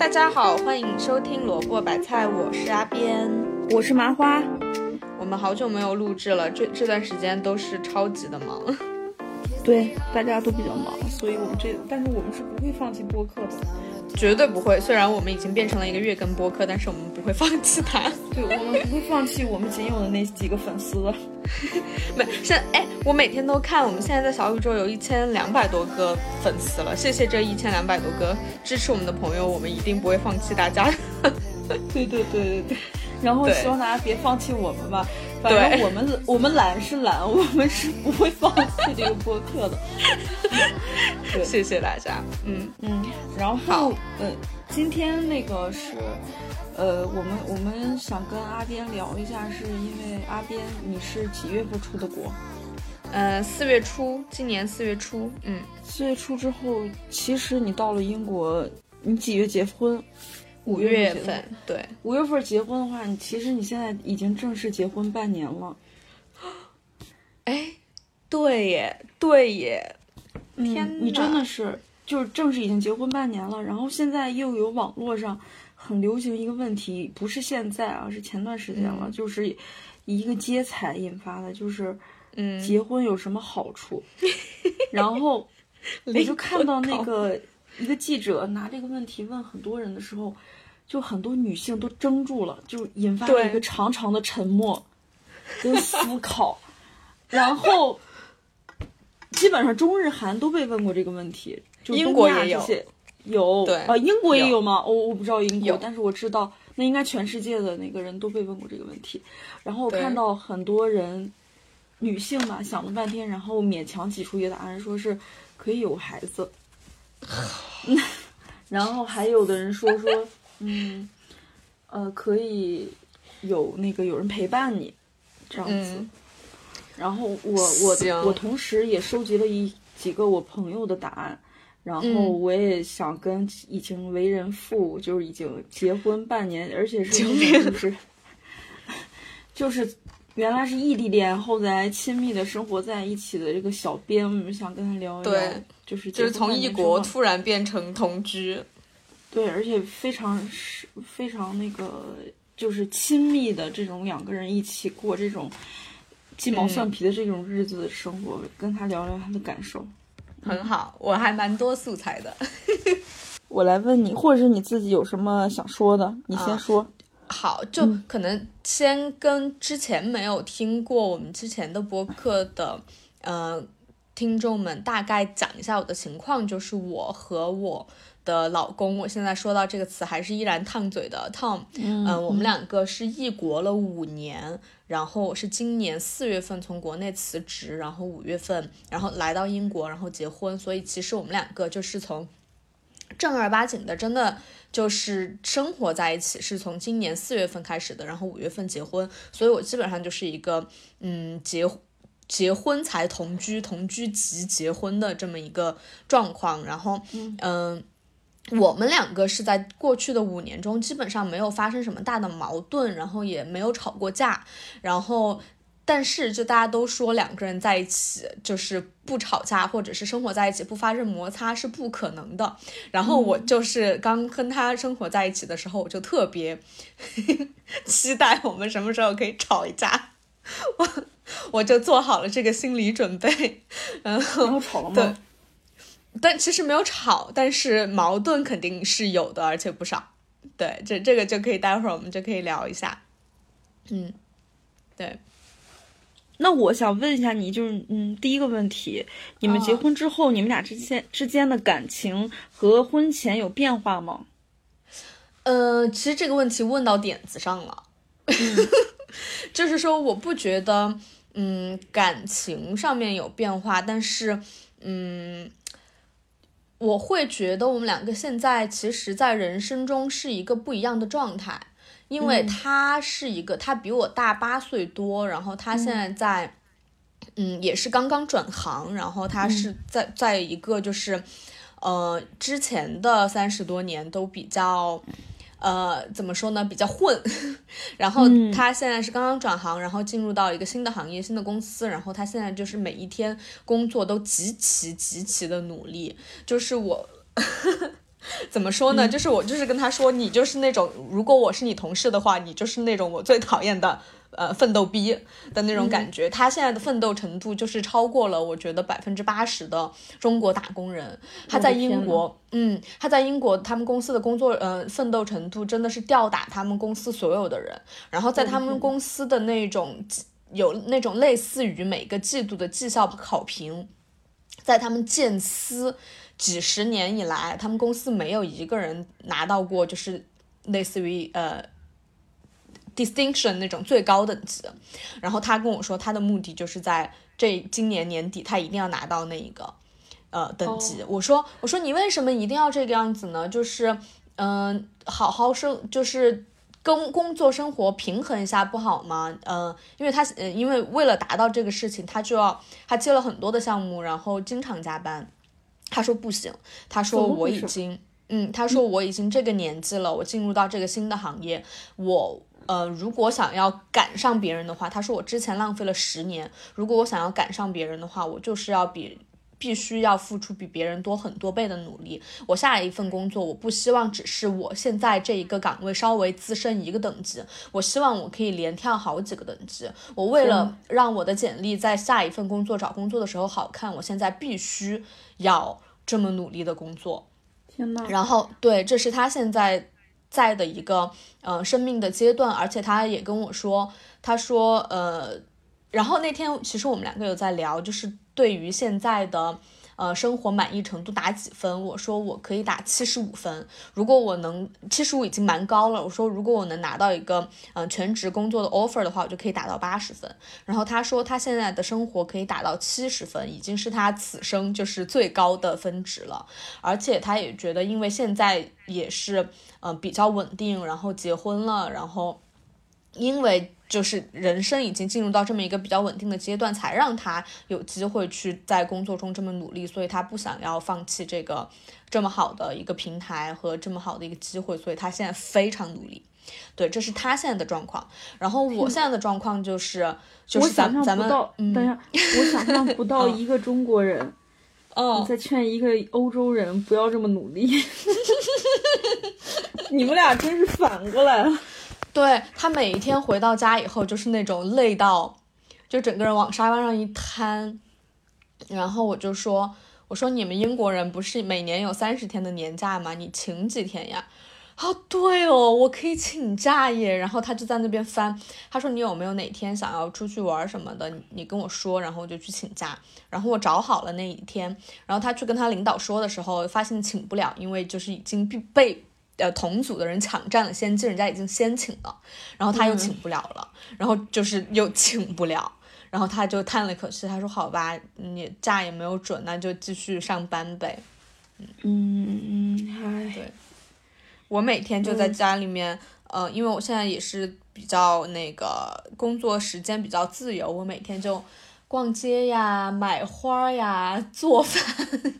大家好，欢迎收听萝卜白菜，我是阿边，我是麻花。我们好久没有录制了，这这段时间都是超级的忙。对，大家都比较忙，所以我们这，但是我们是不会放弃播客的，绝对不会。虽然我们已经变成了一个月更播客，但是我们不会放弃它。对，我们不会放弃我们仅有的那几个粉丝。没，现哎，我每天都看，我们现在在小宇宙有一千两百多个粉丝了，谢谢这一千两百多个支持我们的朋友，我们一定不会放弃大家。对对对对对，然后希望大家别放弃我们吧。反正我们我们懒是懒，我们是不会放弃这个播客的。对，谢谢大家。嗯嗯，然后呃，今天那个是，呃，我们我们想跟阿边聊一下，是因为阿边你是几月份出的国？呃，四月初，今年四月初。嗯，四月初之后，其实你到了英国，你几月结婚？五月份，对，五月份结婚的话，你其实你现在已经正式结婚半年了。哎，对耶，对耶，天，你真的是就是正式已经结婚半年了，然后现在又有网络上很流行一个问题，不是现在啊，是前段时间了，就是一个接彩引发的，就是嗯，结婚有什么好处？然后我就看到那个一个记者拿这个问题问很多人的时候。就很多女性都怔住了，就引发了一个长长的沉默跟思考，然后基本上中日韩都被问过这个问题，就英国也有，有对啊，英国也有吗？我我不知道英国，但是我知道那应该全世界的那个人都被问过这个问题。然后我看到很多人女性嘛想了半天，然后勉强挤出一个答案，说是可以有孩子。然后还有的人说说。嗯，呃，可以有那个有人陪伴你，这样子。然后我我我同时也收集了一几个我朋友的答案，然后我也想跟已经为人父，就是已经结婚半年，而且是就是 就是原来是异地恋，后来亲密的生活在一起的这个小编，我们想跟他聊一聊，就是就是从异国突然变成同居。对，而且非常是非常那个，就是亲密的这种两个人一起过这种鸡毛蒜皮的这种日子的生活，跟他聊聊他的感受，很好。我还蛮多素材的，我来问你，或者是你自己有什么想说的，你先说。好，就可能先跟之前没有听过我们之前的播客的呃听众们大概讲一下我的情况，就是我和我。的老公，我现在说到这个词还是依然烫嘴的 Tom。嗯，我们两个是异国了五年，然后我是今年四月份从国内辞职，然后五月份，然后来到英国，然后结婚。所以其实我们两个就是从正儿八经的，真的就是生活在一起，是从今年四月份开始的，然后五月份结婚。所以我基本上就是一个嗯结结婚才同居，同居即结婚的这么一个状况。然后嗯。我们两个是在过去的五年中基本上没有发生什么大的矛盾，然后也没有吵过架，然后但是就大家都说两个人在一起就是不吵架或者是生活在一起不发生摩擦是不可能的。然后我就是刚跟他生活在一起的时候，我就特别 期待我们什么时候可以吵一架，我我就做好了这个心理准备。然后吵了吗？但其实没有吵，但是矛盾肯定是有的，而且不少。对，这这个就可以待会儿我们就可以聊一下。嗯，对。那我想问一下你，就是嗯，第一个问题，你们结婚之后，你们俩之间之间的感情和婚前有变化吗？呃，其实这个问题问到点子上了，就是说我不觉得嗯感情上面有变化，但是嗯。我会觉得我们两个现在其实，在人生中是一个不一样的状态，因为他是一个，他比我大八岁多，然后他现在在，嗯，也是刚刚转行，然后他是在在一个就是，呃，之前的三十多年都比较。呃，怎么说呢？比较混，然后他现在是刚刚转行，然后进入到一个新的行业、新的公司，然后他现在就是每一天工作都极其极其的努力。就是我，怎么说呢？就是我就是跟他说，你就是那种，如果我是你同事的话，你就是那种我最讨厌的。呃，奋斗逼的那种感觉，他现在的奋斗程度就是超过了我觉得百分之八十的中国打工人。他在英国，嗯，他在英国，他们公司的工作，呃，奋斗程度真的是吊打他们公司所有的人。然后在他们公司的那种有那种类似于每个季度的绩效考评，在他们建司几十年以来，他们公司没有一个人拿到过，就是类似于呃。Distinction 那种最高等级，然后他跟我说，他的目的就是在这今年年底，他一定要拿到那一个呃等级。我说，我说你为什么一定要这个样子呢？就是嗯，好好生，就是跟工作生活平衡一下不好吗？嗯，因为他呃，因为为了达到这个事情，他就要他接了很多的项目，然后经常加班。他说不行，他说我已经嗯，他说我已经这个年纪了，我进入到这个新的行业，我。呃，如果想要赶上别人的话，他说我之前浪费了十年。如果我想要赶上别人的话，我就是要比必须要付出比别人多很多倍的努力。我下一份工作，我不希望只是我现在这一个岗位稍微资深一个等级，我希望我可以连跳好几个等级。我为了让我的简历在下一份工作找工作的时候好看，我现在必须要这么努力的工作。天呐，然后对，这是他现在。在的一个呃生命的阶段，而且他也跟我说，他说呃，然后那天其实我们两个有在聊，就是对于现在的。呃，生活满意程度打几分？我说我可以打七十五分。如果我能七十五已经蛮高了。我说如果我能拿到一个嗯全职工作的 offer 的话，我就可以打到八十分。然后他说他现在的生活可以打到七十分，已经是他此生就是最高的分值了。而且他也觉得，因为现在也是嗯比较稳定，然后结婚了，然后因为。就是人生已经进入到这么一个比较稳定的阶段，才让他有机会去在工作中这么努力，所以他不想要放弃这个这么好的一个平台和这么好的一个机会，所以他现在非常努力。对，这是他现在的状况。然后我现在的状况就是，就是咱咱们，等一下，我想象不到一个中国人，嗯，在劝一个欧洲人不要这么努力。你们俩真是反过来了。对他每一天回到家以后，就是那种累到，就整个人往沙发上一瘫。然后我就说：“我说你们英国人不是每年有三十天的年假吗？你请几天呀？”啊，对哦，我可以请假耶。然后他就在那边翻，他说：“你有没有哪天想要出去玩什么的？你跟我说，然后我就去请假。”然后我找好了那一天，然后他去跟他领导说的时候，发现请不了，因为就是已经必被。呃，同组的人抢占了先机，人家已经先请了，然后他又请不了了，然后就是又请不了，然后他就叹了一口气，他说：“好吧，你假也没有准，那就继续上班呗。”嗯嗯嗯，唉，对，我每天就在家里面，呃，因为我现在也是比较那个工作时间比较自由，我每天就。逛街呀，买花呀，做饭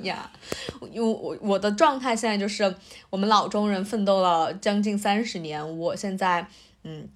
呀，因为我我的状态现在就是我们老中人奋斗了将近三十年，我现在嗯，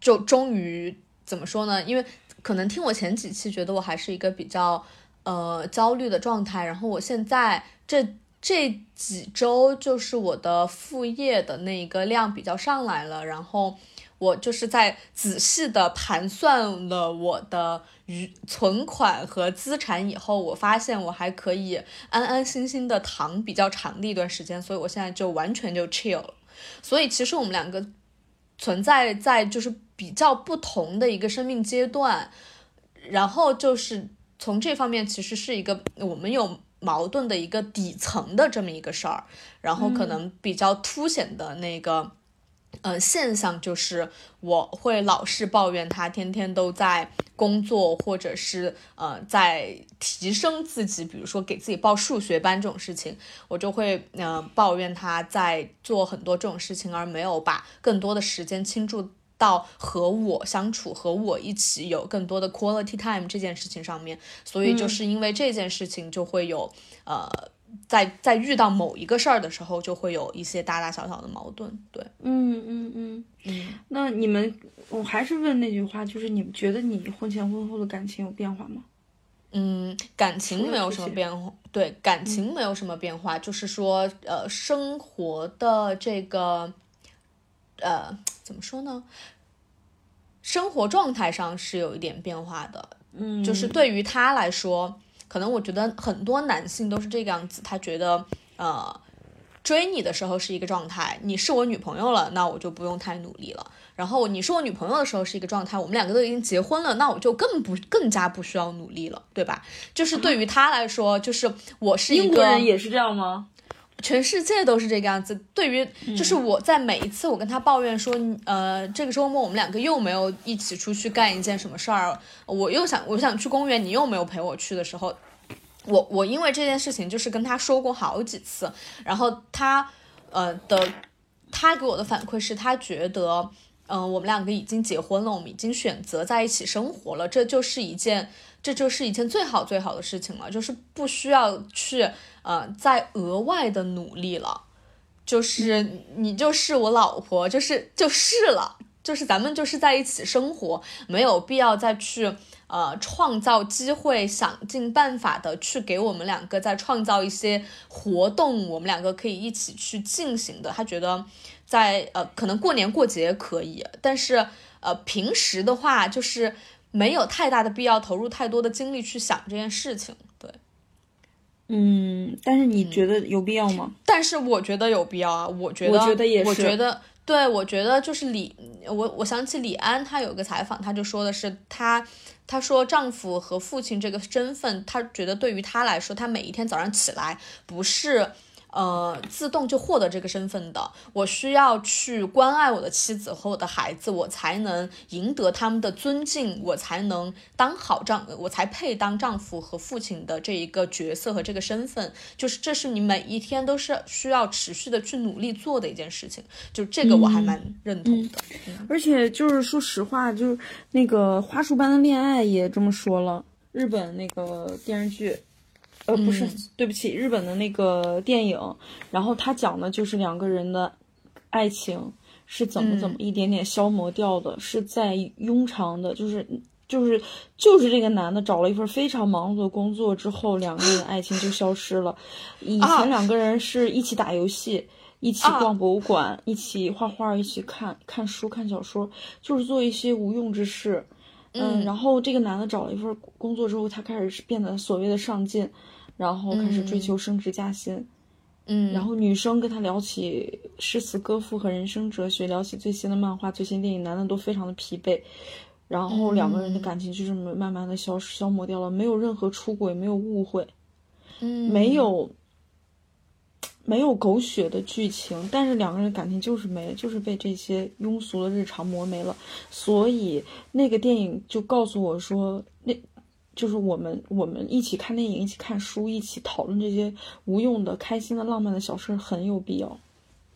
就终于怎么说呢？因为可能听我前几期觉得我还是一个比较呃焦虑的状态，然后我现在这这几周就是我的副业的那一个量比较上来了，然后。我就是在仔细的盘算了我的余存款和资产以后，我发现我还可以安安心心的躺比较长的一段时间，所以我现在就完全就 chill 了。所以其实我们两个存在在就是比较不同的一个生命阶段，然后就是从这方面其实是一个我们有矛盾的一个底层的这么一个事儿，然后可能比较凸显的那个。呃，现象就是我会老是抱怨他天天都在工作，或者是呃在提升自己，比如说给自己报数学班这种事情，我就会呃抱怨他在做很多这种事情，而没有把更多的时间倾注到和我相处、和我一起有更多的 quality time 这件事情上面。所以就是因为这件事情，就会有呃。在在遇到某一个事儿的时候，就会有一些大大小小的矛盾。对，嗯嗯嗯嗯。那你们，我还是问那句话，就是你们觉得你婚前婚后的感情有变化吗？嗯，感情没有什么变化，对，感情没有什么变化，就是说，呃，生活的这个，呃，怎么说呢？生活状态上是有一点变化的，嗯，就是对于他来说，可能我觉得很多男性都是这个样子，他觉得，呃。追你的时候是一个状态，你是我女朋友了，那我就不用太努力了。然后你是我女朋友的时候是一个状态，我们两个都已经结婚了，那我就更不更加不需要努力了，对吧？就是对于他来说，就是我是一个英国人也是这样吗？全世界都是这个样子。对于就是我在每一次我跟他抱怨说，呃，这个周末我们两个又没有一起出去干一件什么事儿，我又想我想去公园，你又没有陪我去的时候。我我因为这件事情就是跟他说过好几次，然后他，呃的，他给我的反馈是他觉得，嗯，我们两个已经结婚了，我们已经选择在一起生活了，这就是一件，这就是一件最好最好的事情了，就是不需要去，呃，再额外的努力了，就是你就是我老婆，就是就是了，就是咱们就是在一起生活，没有必要再去。呃，创造机会，想尽办法的去给我们两个再创造一些活动，我们两个可以一起去进行的。他觉得，在呃，可能过年过节可以，但是呃，平时的话就是没有太大的必要投入太多的精力去想这件事情。对，嗯，但是你觉得有必要吗？但是我觉得有必要啊，我觉得，我觉得也是，我觉得，对，我觉得就是李，我我想起李安，他有个采访，他就说的是他。他说：“丈夫和父亲这个身份，他觉得对于他来说，他每一天早上起来不是。”呃，自动就获得这个身份的，我需要去关爱我的妻子和我的孩子，我才能赢得他们的尊敬，我才能当好丈，我才配当丈夫和父亲的这一个角色和这个身份。就是这是你每一天都是需要持续的去努力做的一件事情。就这个我还蛮认同的。而且就是说实话，就是那个花束般的恋爱也这么说了，日本那个电视剧。呃，不是，对不起，日本的那个电影，然后他讲的就是两个人的爱情是怎么怎么一点点消磨掉的，是在庸常的，就是就是就是这个男的找了一份非常忙碌的工作之后，两个人的爱情就消失了。以前两个人是一起打游戏，一起逛博物馆，一起画画，一起看看书、看小说，就是做一些无用之事。嗯，然后这个男的找了一份工作之后，他开始变得所谓的上进。然后开始追求升职加薪，嗯，然后女生跟他聊起诗词歌赋和人生哲学，聊起最新的漫画、最新电影，男的都非常的疲惫，然后两个人的感情就这么慢慢的消消磨掉了，没有任何出轨，没有误会，嗯，没有没有狗血的剧情，但是两个人感情就是没了，就是被这些庸俗的日常磨没了，所以那个电影就告诉我说那。就是我们我们一起看电影，一起看书，一起讨论这些无用的、开心的、浪漫的小事，很有必要。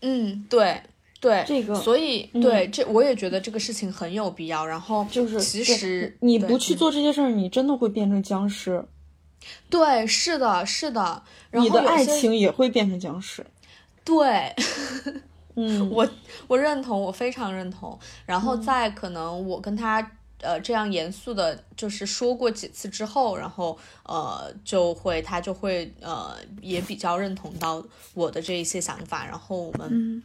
嗯，对对，这个，所以对这我也觉得这个事情很有必要。然后就是其实你不去做这些事儿，你真的会变成僵尸。对，是的，是的。你的爱情也会变成僵尸。对，嗯，我我认同，我非常认同。然后再可能我跟他。呃，这样严肃的，就是说过几次之后，然后呃，就会他就会呃，也比较认同到我的这一些想法，然后我们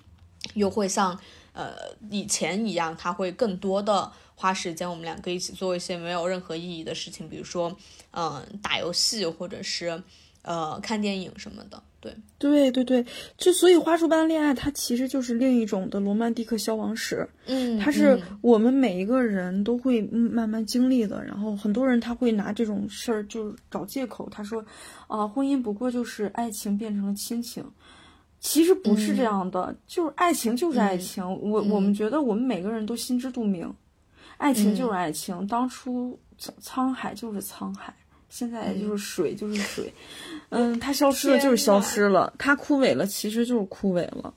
又会像呃以前一样，他会更多的花时间，我们两个一起做一些没有任何意义的事情，比如说嗯打游戏或者是呃看电影什么的。对对对对，就所以花束般的恋爱，它其实就是另一种的罗曼蒂克消亡史。嗯，它是我们每一个人都会慢慢经历的。然后很多人他会拿这种事儿就是找借口，他说，啊，婚姻不过就是爱情变成了亲情，其实不是这样的，就是爱情就是爱情。我我们觉得我们每个人都心知肚明，爱情就是爱情，当初沧海就是沧海。现在就是水，就是水，嗯，它消失了就是消失了，它枯萎了其实就是枯萎了。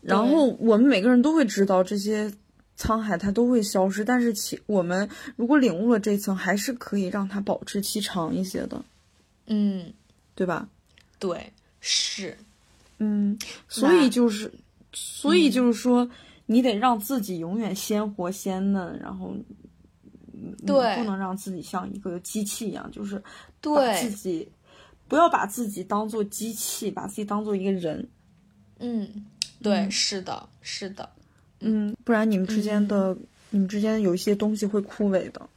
然后我们每个人都会知道这些沧海它都会消失，但是其我们如果领悟了这层，还是可以让它保质期长一些的，嗯，对吧？对，是，嗯，所以就是，所以就是说，你得让自己永远鲜活鲜嫩，然后。对，不能让自己像一个机器一样，就是对自己不要把自己当做机器，把自己当做一个人。嗯，对，是的，是的，嗯，不然你们之间的你们之间有一些东西会枯萎的。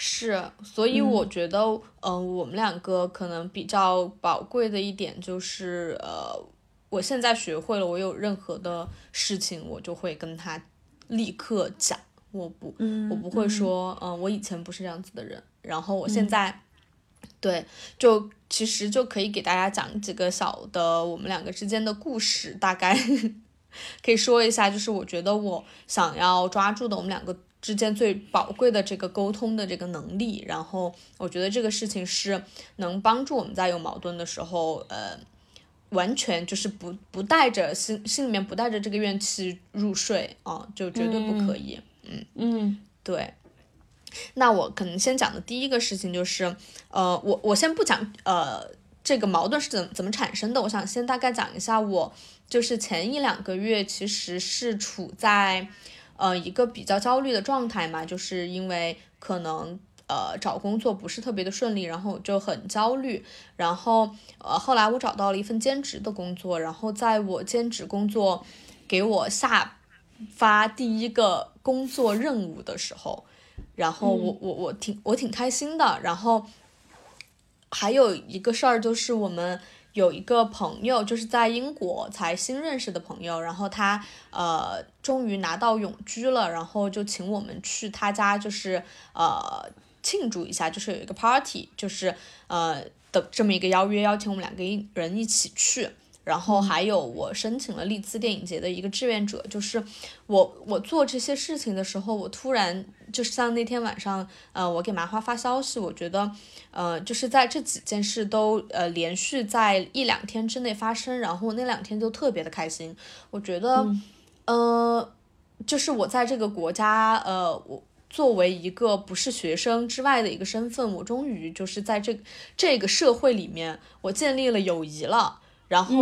是，所以我觉得，嗯，我们两个可能比较宝贵的一点就是，呃，我现在学会了，我有任何的事情，我就会跟他立刻讲，我不，我不会说，嗯，我以前不是这样子的人，然后我现在，对，就其实就可以给大家讲几个小的我们两个之间的故事，大概可以说一下，就是我觉得我想要抓住的我们两个。之间最宝贵的这个沟通的这个能力，然后我觉得这个事情是能帮助我们在有矛盾的时候，呃，完全就是不不带着心心里面不带着这个怨气入睡啊，就绝对不可以。嗯嗯嗯，对。那我可能先讲的第一个事情就是，呃，我我先不讲呃这个矛盾是怎怎么产生的，我想先大概讲一下，我就是前一两个月其实是处在。呃，一个比较焦虑的状态嘛，就是因为可能呃找工作不是特别的顺利，然后就很焦虑。然后呃后来我找到了一份兼职的工作，然后在我兼职工作给我下发第一个工作任务的时候，然后我我我挺我挺开心的。然后还有一个事儿就是我们。有一个朋友，就是在英国才新认识的朋友，然后他呃终于拿到永居了，然后就请我们去他家，就是呃庆祝一下，就是有一个 party，就是呃的这么一个邀约，邀请我们两个人一起去。然后还有我申请了利兹电影节的一个志愿者，就是我我做这些事情的时候，我突然就是像那天晚上，呃，我给麻花发消息，我觉得，呃，就是在这几件事都呃连续在一两天之内发生，然后那两天就特别的开心。我觉得，呃，就是我在这个国家，呃，我作为一个不是学生之外的一个身份，我终于就是在这这个社会里面，我建立了友谊了。然后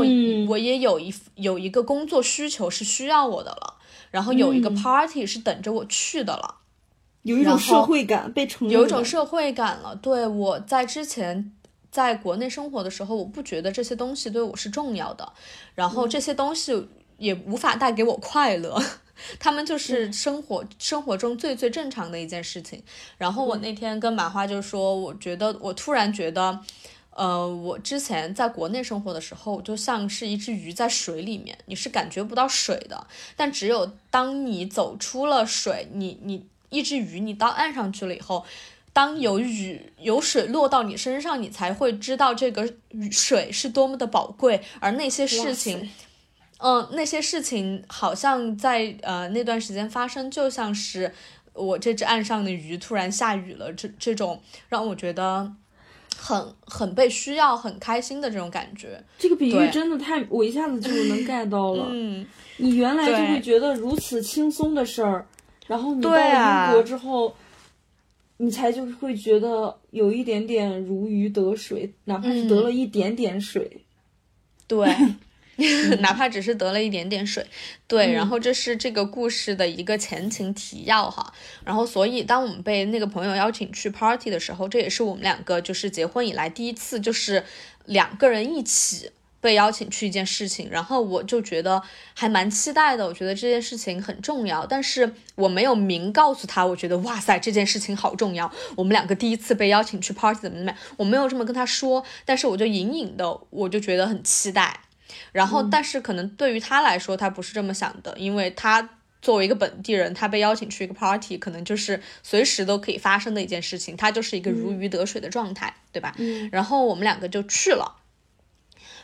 我也有一有一个工作需求是需要我的了，然后有一个 party 是等着我去的了，有一种社会感被承有一种社会感了。对我在之前在国内生活的时候，我不觉得这些东西对我是重要的，然后这些东西也无法带给我快乐，他们就是生活生活中最最正常的一件事情。然后我那天跟马花就说，我觉得我突然觉得。呃，我之前在国内生活的时候，就像是一只鱼在水里面，你是感觉不到水的。但只有当你走出了水，你你一只鱼，你到岸上去了以后，当有雨有水落到你身上，你才会知道这个水是多么的宝贵。而那些事情，嗯，那些事情好像在呃那段时间发生，就像是我这只岸上的鱼突然下雨了，这这种让我觉得。很很被需要，很开心的这种感觉。这个比喻真的太，我一下子就能 get 到了。嗯，你原来就会觉得如此轻松的事儿，然后你到英国之后，你才就会觉得有一点点如鱼得水，哪怕是得了一点点水。对。哪怕只是得了一点点水，对，然后这是这个故事的一个前情提要哈，然后所以当我们被那个朋友邀请去 party 的时候，这也是我们两个就是结婚以来第一次，就是两个人一起被邀请去一件事情，然后我就觉得还蛮期待的，我觉得这件事情很重要，但是我没有明告诉他，我觉得哇塞这件事情好重要，我们两个第一次被邀请去 party 怎么怎么样，我没有这么跟他说，但是我就隐隐的我就觉得很期待。然后，但是可能对于他来说，他不是这么想的，因为他作为一个本地人，他被邀请去一个 party，可能就是随时都可以发生的一件事情，他就是一个如鱼得水的状态，对吧？嗯。然后我们两个就去了，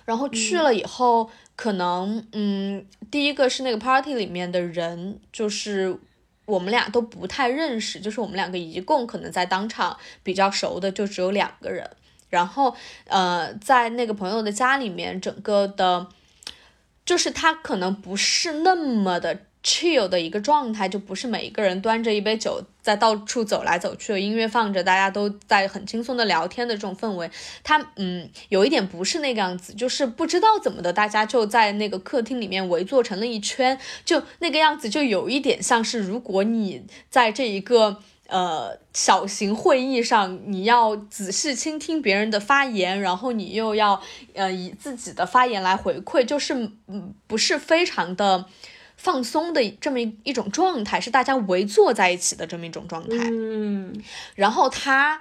然后去了以后，可能，嗯，第一个是那个 party 里面的人，就是我们俩都不太认识，就是我们两个一共可能在当场比较熟的就只有两个人，然后，呃，在那个朋友的家里面，整个的。就是他可能不是那么的 chill 的一个状态，就不是每一个人端着一杯酒在到处走来走去，音乐放着，大家都在很轻松的聊天的这种氛围。他嗯，有一点不是那个样子，就是不知道怎么的，大家就在那个客厅里面围坐成了一圈，就那个样子，就有一点像是如果你在这一个。呃，小型会议上，你要仔细倾听别人的发言，然后你又要呃以自己的发言来回馈，就是嗯不是非常的放松的这么一一种状态，是大家围坐在一起的这么一种状态。嗯，然后他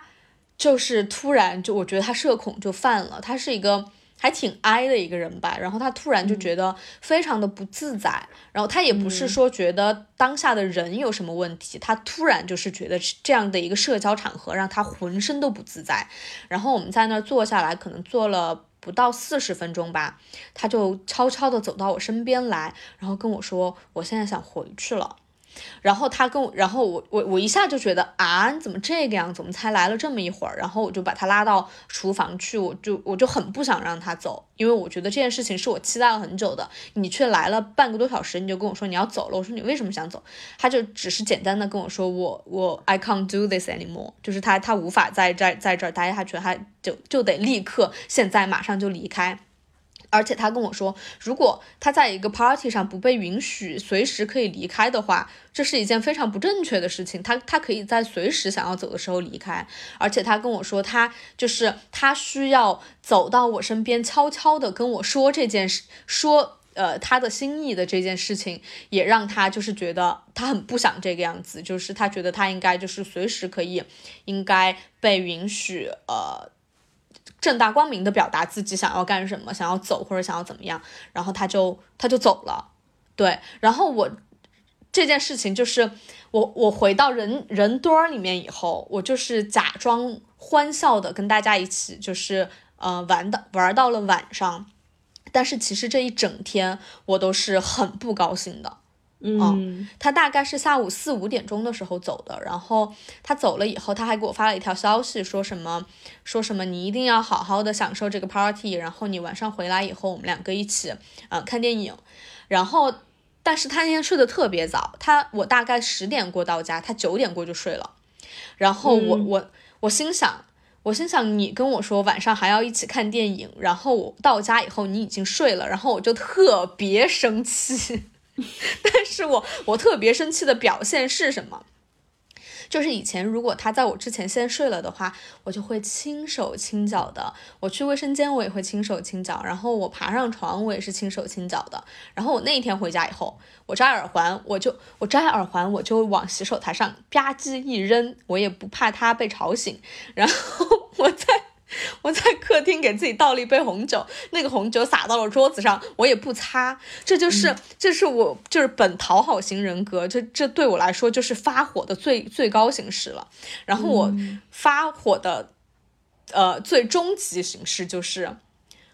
就是突然就我觉得他社恐就犯了，他是一个。还挺 I 的一个人吧，然后他突然就觉得非常的不自在，然后他也不是说觉得当下的人有什么问题，他突然就是觉得这样的一个社交场合让他浑身都不自在，然后我们在那儿坐下来，可能坐了不到四十分钟吧，他就悄悄的走到我身边来，然后跟我说，我现在想回去了。然后他跟我，然后我我我一下就觉得啊，你怎么这个样？怎么才来了这么一会儿？然后我就把他拉到厨房去，我就我就很不想让他走，因为我觉得这件事情是我期待了很久的。你却来了半个多小时，你就跟我说你要走了。我说你为什么想走？他就只是简单的跟我说我我 I can't do this anymore，就是他他无法在在在这儿待下去，他就就得立刻现在马上就离开。而且他跟我说，如果他在一个 party 上不被允许随时可以离开的话，这是一件非常不正确的事情。他他可以在随时想要走的时候离开。而且他跟我说，他就是他需要走到我身边，悄悄的跟我说这件事，说呃他的心意的这件事情，也让他就是觉得他很不想这个样子，就是他觉得他应该就是随时可以，应该被允许呃。正大光明的表达自己想要干什么，想要走或者想要怎么样，然后他就他就走了，对，然后我这件事情就是我我回到人人堆儿里面以后，我就是假装欢笑的跟大家一起就是呃玩的玩到了晚上，但是其实这一整天我都是很不高兴的。嗯，他大概是下午四五点钟的时候走的，然后他走了以后，他还给我发了一条消息，说什么说什么你一定要好好的享受这个 party，然后你晚上回来以后，我们两个一起嗯看电影，然后但是他那天睡得特别早，他我大概十点过到家，他九点过就睡了，然后我我我心想我心想你跟我说晚上还要一起看电影，然后我到家以后你已经睡了，然后我就特别生气。但是我我特别生气的表现是什么？就是以前如果他在我之前先睡了的话，我就会轻手轻脚的。我去卫生间我也会轻手轻脚，然后我爬上床我也是轻手轻脚的。然后我那一天回家以后，我摘耳环，我就我摘耳环我就往洗手台上吧唧一扔，我也不怕他被吵醒。然后 我在。我在客厅给自己倒了一杯红酒，那个红酒洒到了桌子上，我也不擦。这就是，这是我就是本讨好型人格，这这对我来说就是发火的最最高形式了。然后我发火的，呃，最终极形式就是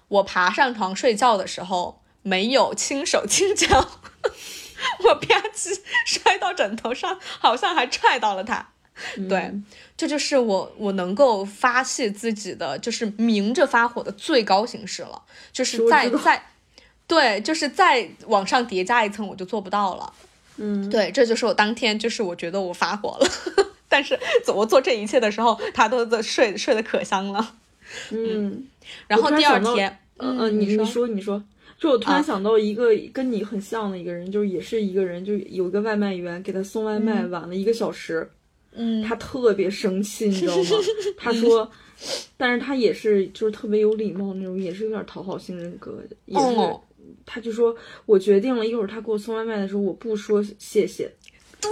我爬上床睡觉的时候没有轻手轻脚，我吧唧摔到枕头上，好像还踹到了他。对，这就是我我能够发泄自己的，就是明着发火的最高形式了。就是在在，对，就是再往上叠加一层，我就做不到了。嗯，对，这就是我当天，就是我觉得我发火了，但是我做这一切的时候，他都在睡睡得可香了。嗯，然后第二天，嗯嗯，你你说你说，就我突然想到一个跟你很像的一个人，就是也是一个人，就有一个外卖员给他送外卖晚了一个小时。嗯，他特别生气，你知道吗？他说，但是他也是就是特别有礼貌那种，也是有点讨好型人格，也是。他就说，我决定了一会儿他给我送外卖的时候，我不说谢谢。对，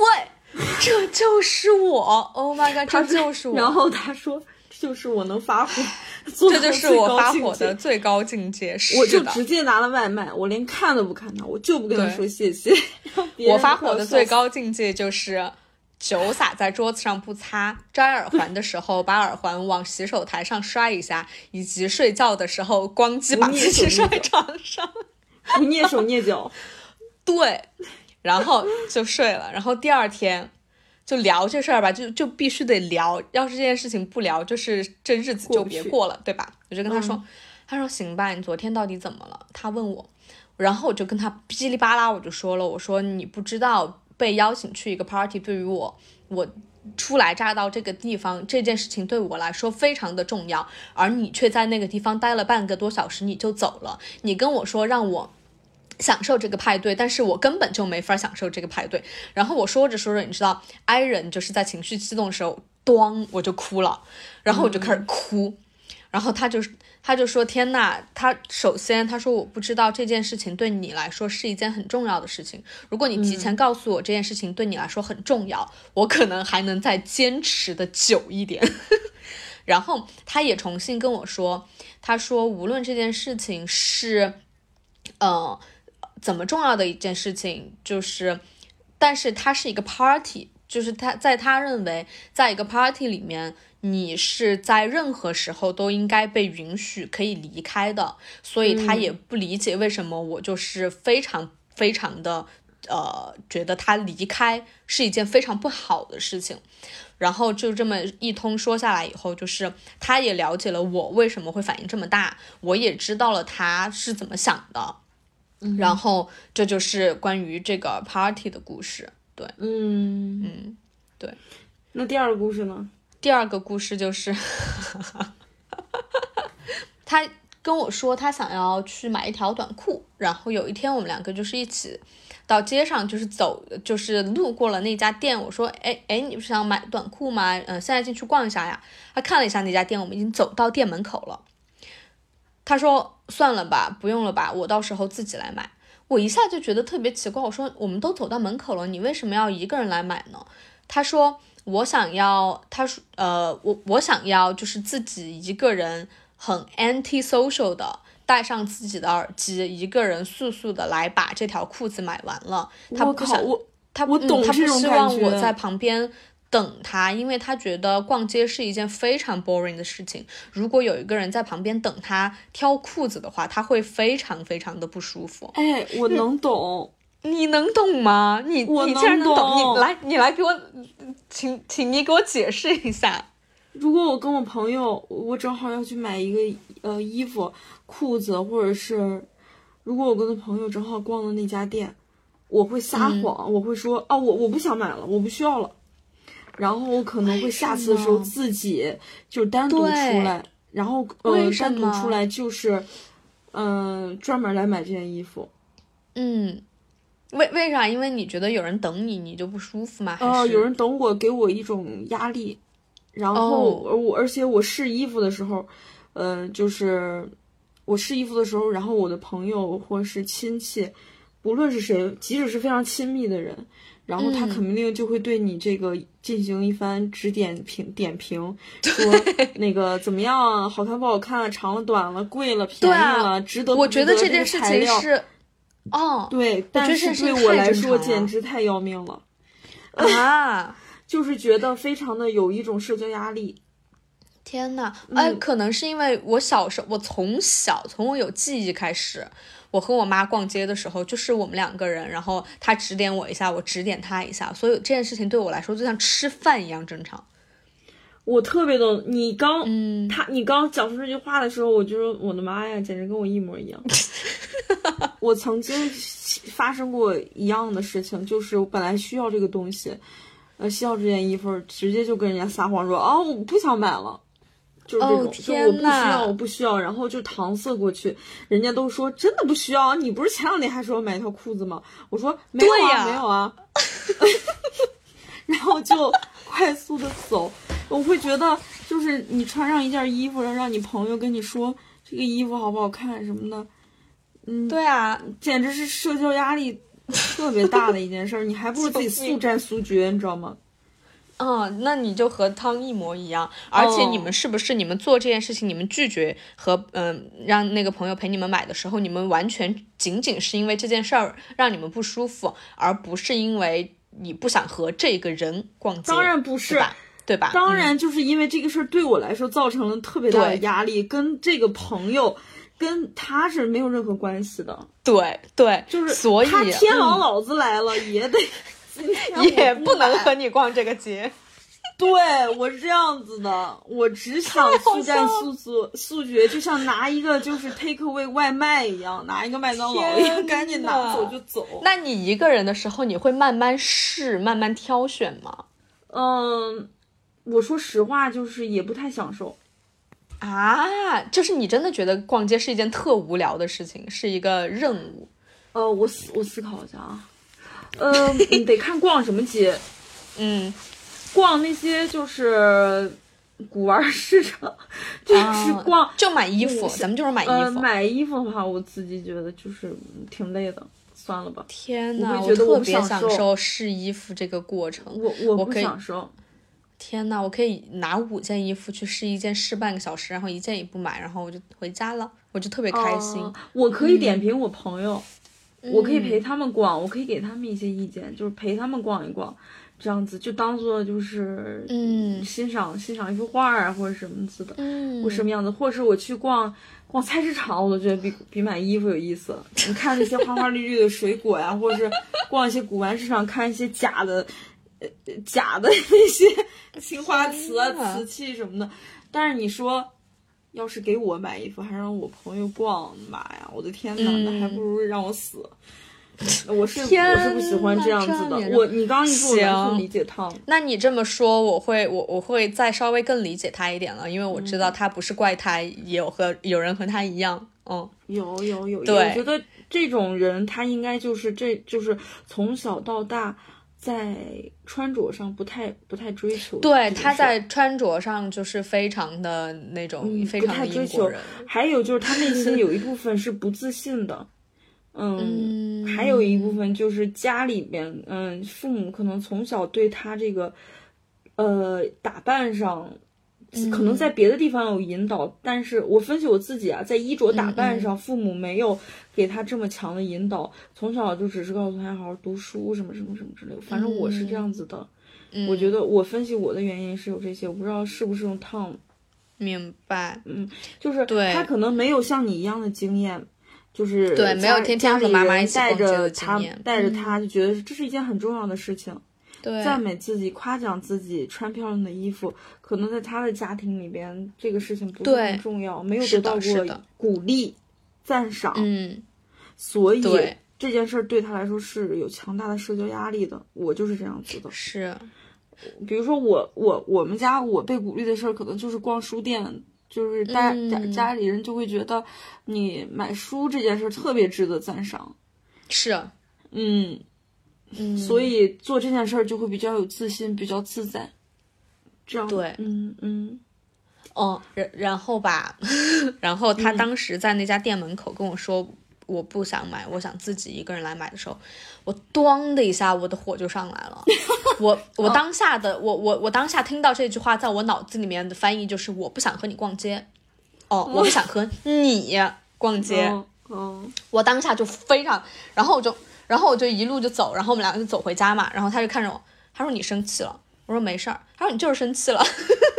这就是我。Oh my god，这就是我。然后他说，就是我能发火，这就是我发火的最高境界。我就直接拿了外卖，我连看都不看他，我就不跟他说谢谢。我发火的最高境界就是。酒洒在桌子上不擦，摘耳环的时候把耳环往洗手台上摔一下，以及睡觉的时候咣叽把自己摔床上，不蹑手蹑脚。对，然后就睡了。然后第二天就聊这事儿吧，就就必须得聊。要是这件事情不聊，就是这日子就别过了，对吧？我就跟他说，他说行吧，你昨天到底怎么了？他问我，然后我就跟他噼里啪啦我就说了，我说你不知道。被邀请去一个 party，对于我，我初来乍到这个地方，这件事情对我来说非常的重要。而你却在那个地方待了半个多小时，你就走了。你跟我说让我享受这个派对，但是我根本就没法享受这个派对。然后我说着说着，你知道，i 人就是在情绪激动的时候，咣我就哭了，然后我就开始哭，然后他就他就说：“天呐，他首先他说我不知道这件事情对你来说是一件很重要的事情。如果你提前告诉我这件事情对你来说很重要，我可能还能再坚持的久一点。”然后他也重新跟我说：“他说无论这件事情是，呃。”怎么重要的一件事情就是，但是它是一个 party，就是他在他认为，在一个 party 里面，你是在任何时候都应该被允许可以离开的，所以他也不理解为什么我就是非常非常的呃觉得他离开是一件非常不好的事情，然后就这么一通说下来以后，就是他也了解了我为什么会反应这么大，我也知道了他是怎么想的。然后这就是关于这个 party 的故事，对，嗯嗯，对。那第二个故事呢？第二个故事就是，他跟我说他想要去买一条短裤，然后有一天我们两个就是一起到街上，就是走，就是路过了那家店。我说，哎哎，你不是想买短裤吗？嗯，现在进去逛一下呀。他看了一下那家店，我们已经走到店门口了。他说：“算了吧，不用了吧，我到时候自己来买。”我一下就觉得特别奇怪，我说：“我们都走到门口了，你为什么要一个人来买呢？”他说：“我想要，他说，呃，我我想要就是自己一个人很 anti social 的，戴上自己的耳机，一个人速速的来把这条裤子买完了。他不想，他我懂他不希望我在旁边。”等他，因为他觉得逛街是一件非常 boring 的事情。如果有一个人在旁边等他挑裤子的话，他会非常非常的不舒服。哎，我能懂，你能懂吗？你你竟然能懂？你来，你来给我，请请你给我解释一下。如果我跟我朋友，我正好要去买一个呃衣服、裤子，或者是如果我跟朋友正好逛的那家店，我会撒谎，我会说啊，我我不想买了，我不需要了。然后我可能会下次的时候自己就单独出来，然后呃单独出来就是，嗯，专门来买这件衣服。嗯，为为啥？因为你觉得有人等你，你就不舒服吗？哦，有人等我，给我一种压力。然后我而且我试衣服的时候，嗯，就是我试衣服的时候，然后我的朋友或是亲戚，不论是谁，即使是非常亲密的人。然后他肯定就会对你这个进行一番指点评点评，说那个怎么样啊，好看不好看，长了短了，贵了便宜了，值得我觉得这件事情是，哦，对，但是对我来说简直太要命了，啊，就是觉得非常的有一种社交压力。天呐，哎，可能是因为我小时候，我从小从我有记忆开始。我和我妈逛街的时候，就是我们两个人，然后她指点我一下，我指点她一下，所以这件事情对我来说就像吃饭一样正常。我特别懂你刚，嗯，他你刚讲出这句话的时候，我就说我的妈呀，简直跟我一模一样。我曾经发生过一样的事情，就是我本来需要这个东西，呃，需要这件衣服，直接就跟人家撒谎说啊，我不想买了。就是这种，就我不需要，我不需要，然后就搪塞过去。人家都说真的不需要，你不是前两天还说买一条裤子吗？我说没有啊，没有啊。然后就快速的走。我会觉得，就是你穿上一件衣服，然后让你朋友跟你说这个衣服好不好看什么的，嗯，对啊，简直是社交压力特别大的一件事儿。你还不如自己 速战速决，你知道吗？嗯，那你就和汤一模一样，而且你们是不是你们做这件事情，你们拒绝和嗯让那个朋友陪你们买的时候，你们完全仅仅是因为这件事儿让你们不舒服，而不是因为你不想和这个人逛街。当然不是，对吧？当然就是因为这个事儿对我来说造成了特别大的压力，跟这个朋友跟他是没有任何关系的。对对，就是所以他天王老子来了也得。也不能和你逛这个街，对我是这样子的，我只想速战速速速决，就像拿一个就是 take away 外卖一样，拿一个麦当劳一样，赶紧拿走就走。那你一个人的时候，你会慢慢试，慢慢挑选吗？嗯，我说实话，就是也不太享受。啊，就是你真的觉得逛街是一件特无聊的事情，是一个任务。呃，我思我思考一下啊，呃，得看逛什么街，嗯，逛那些就是古玩市场，就是逛就买衣服，咱们就是买衣服。买衣服的话，我自己觉得就是挺累的，算了吧。天呐，我特别享受试衣服这个过程。我我不享受。天呐，我可以拿五件衣服去试一件，试半个小时，然后一件也不买，然后我就回家了，我就特别开心。我可以点评我朋友，我可以陪他们逛，我可以给他们一些意见，就是陪他们逛一逛，这样子就当做就是嗯欣赏欣赏一幅画啊或者什么似的，嗯，或什么样子，或者是我去逛逛菜市场，我都觉得比比买衣服有意思。你看那些花花绿绿的水果呀，或者是逛一些古玩市场看一些假的。呃，假的那些 青花瓷啊、瓷器什么的，但是你说，要是给我买衣服，还让我朋友逛，妈呀，我的天哪，那还不如让我死。我是我是不喜欢这样子的。我你刚刚一说，我完全理解他。那你这么说，我会我我会再稍微更理解他一点了，因为我知道他不是怪胎，也有和有人和他一样。嗯，有有有，对我觉得这种人他应该就是这就是从小到大。在穿着上不太不太追求，对他在穿着上就是非常的那种非常的追求。还有就是他内心 有一部分是不自信的，嗯，还有一部分就是家里边，嗯，父母可能从小对他这个，呃，打扮上。可能在别的地方有引导，但是我分析我自己啊，在衣着打扮上，父母没有给他这么强的引导，从小就只是告诉他好好读书，什么什么什么之类的。反正我是这样子的，我觉得我分析我的原因是有这些，我不知道是不是用 Tom。明白，嗯，就是他可能没有像你一样的经验，就是对，没有天天和妈妈一起带着他，带着他就觉得这是一件很重要的事情。赞美自己，夸奖自己，穿漂亮的衣服，可能在他的家庭里边，这个事情不是很重要，没有得到过鼓励、赞赏，嗯，所以这件事儿对他来说是有强大的社交压力的。我就是这样子的，是，比如说我我我们家我被鼓励的事儿，可能就是逛书店，就是大家家里人就会觉得你买书这件事儿特别值得赞赏，是，嗯。嗯，所以做这件事儿就会比较有自信，比较自在。这样对，嗯嗯，哦，然然后吧，然后他当时在那家店门口跟我说，我不想买，我想自己一个人来买的时候，我咣的一下，我的火就上来了。我我当下的我我我当下听到这句话，在我脑子里面的翻译就是我不想和你逛街。哦，我不想和你逛街。嗯，我当下就非常，然后我就。然后我就一路就走，然后我们两个就走回家嘛。然后他就看着我，他说：“你生气了？”我说：“没事儿。”他说：“你就是生气了。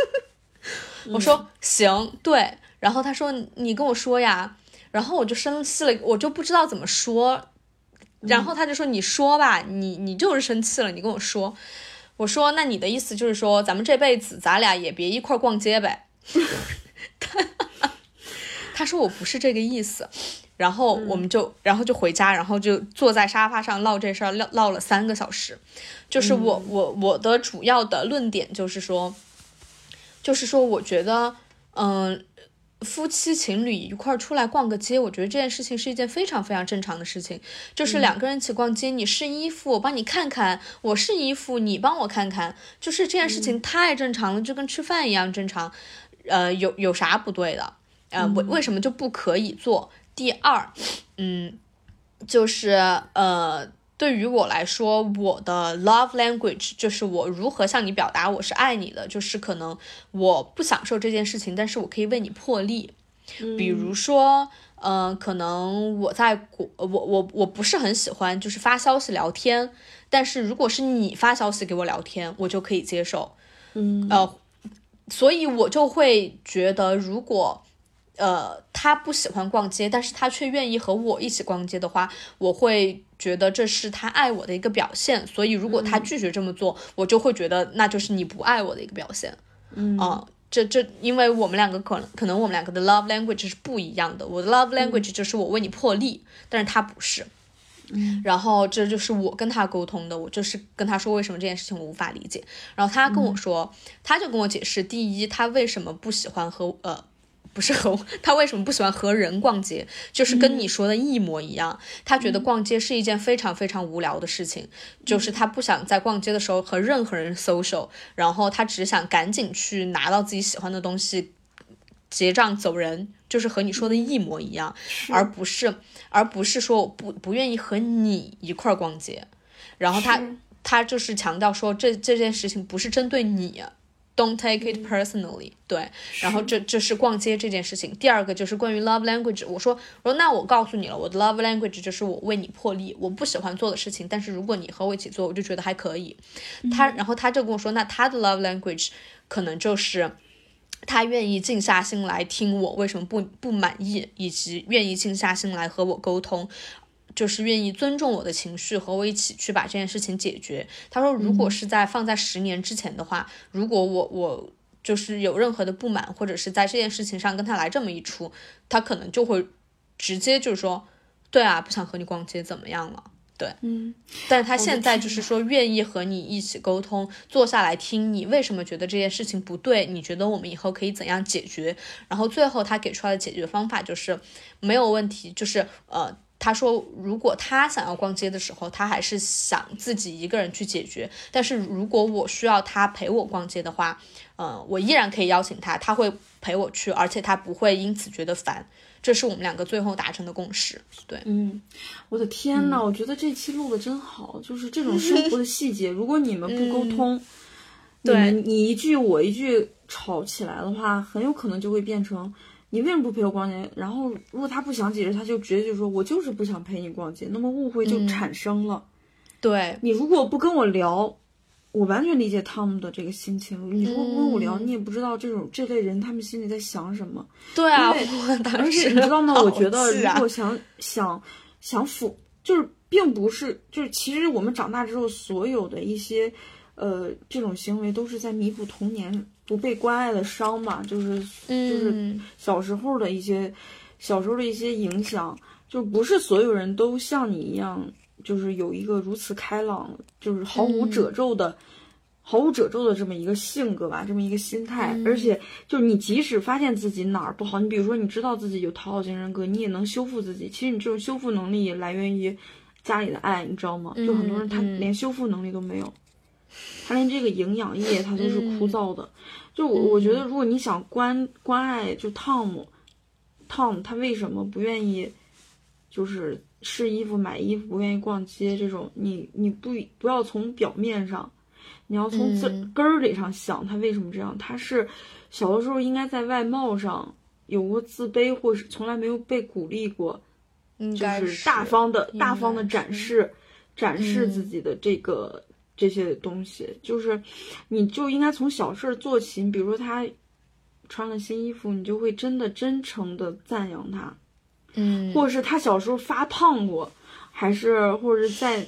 ”我说：“行，对。”然后他说：“你跟我说呀。”然后我就生气了，我就不知道怎么说。然后他就说：“你说吧，你你就是生气了，你跟我说。”我说：“那你的意思就是说，咱们这辈子咱俩也别一块逛街呗？” 他说：“我不是这个意思。”然后我们就，然后就回家，然后就坐在沙发上唠这事儿，唠唠了三个小时。就是我我我的主要的论点就是说，就是说，我觉得，嗯，夫妻情侣一块儿出来逛个街，我觉得这件事情是一件非常非常正常的事情。就是两个人一起逛街，你试衣服，我帮你看看；我试衣服，你帮我看看。就是这件事情太正常了，就跟吃饭一样正常。呃，有有啥不对的？呃，为为什么就不可以做？第二，嗯，就是呃，对于我来说，我的 love language 就是我如何向你表达我是爱你的。就是可能我不享受这件事情，但是我可以为你破例。比如说，嗯，可能我在国，我我我不是很喜欢就是发消息聊天，但是如果是你发消息给我聊天，我就可以接受。嗯，呃，所以我就会觉得如果。呃，他不喜欢逛街，但是他却愿意和我一起逛街的话，我会觉得这是他爱我的一个表现。所以如果他拒绝这么做，我就会觉得那就是你不爱我的一个表现。嗯啊，这这，因为我们两个可能可能我们两个的 love language 是不一样的。我的 love language 就是我为你破例，但是他不是。嗯，然后这就是我跟他沟通的，我就是跟他说为什么这件事情我无法理解。然后他跟我说，他就跟我解释，第一，他为什么不喜欢和呃。不是和他为什么不喜欢和人逛街，就是跟你说的一模一样。他觉得逛街是一件非常非常无聊的事情，就是他不想在逛街的时候和任何人 social，然后他只想赶紧去拿到自己喜欢的东西，结账走人，就是和你说的一模一样，而不是而不是说我不不愿意和你一块儿逛街。然后他他就是强调说这这件事情不是针对你。Don't take it personally。对，然后这这是逛街这件事情。第二个就是关于 love language。我说我说那我告诉你了，我的 love language 就是我为你破例，我不喜欢做的事情，但是如果你和我一起做，我就觉得还可以。他然后他就跟我说，那他的 love language 可能就是他愿意静下心来听我为什么不不满意，以及愿意静下心来和我沟通。就是愿意尊重我的情绪，和我一起去把这件事情解决。他说，如果是在放在十年之前的话，如果我我就是有任何的不满，或者是在这件事情上跟他来这么一出，他可能就会直接就是说，对啊，不想和你逛街，怎么样了？对，嗯。但是他现在就是说，愿意和你一起沟通，坐下来听你为什么觉得这件事情不对，你觉得我们以后可以怎样解决？然后最后他给出来的解决方法就是没有问题，就是呃。他说，如果他想要逛街的时候，他还是想自己一个人去解决。但是如果我需要他陪我逛街的话，嗯，我依然可以邀请他，他会陪我去，而且他不会因此觉得烦。这是我们两个最后达成的共识。对，嗯，我的天呐，我觉得这期录的真好，就是这种 生活的细节，如果你们不沟通，对你一句我一句吵起来的话，很有可能就会变成。你为什么不陪我逛街？然后如果他不想解释，他就直接就说：“我就是不想陪你逛街。”那么误会就产生了。对你如果不跟我聊，我完全理解汤姆的这个心情。你如果不跟我聊，你也不知道这种这类人他们心里在想什么。对啊，而且你知道吗？我觉得如果想想想抚，就是并不是，就是其实我们长大之后所有的一些呃这种行为都是在弥补童年。不被关爱的伤吧，就是就是小时候的一些小时候的一些影响，就不是所有人都像你一样，就是有一个如此开朗，就是毫无褶皱的毫无褶皱的这么一个性格吧，这么一个心态。而且，就你即使发现自己哪儿不好，你比如说你知道自己有讨好型人格，你也能修复自己。其实你这种修复能力也来源于家里的爱，你知道吗？就很多人他连修复能力都没有。他连这个营养液他都是枯燥的，就我我觉得如果你想关关爱就汤姆，汤姆他为什么不愿意，就是试衣服买衣服不愿意逛街这种，你你不不要从表面上，你要从根根儿里上想他为什么这样，他是小的时候应该在外貌上有过自卑，或是从来没有被鼓励过，就是大方的大方的展示展示自己的这个。这些东西就是，你就应该从小事做起。你比如说他穿了新衣服，你就会真的真诚的赞扬他，嗯，或者是他小时候发胖过，还是或者在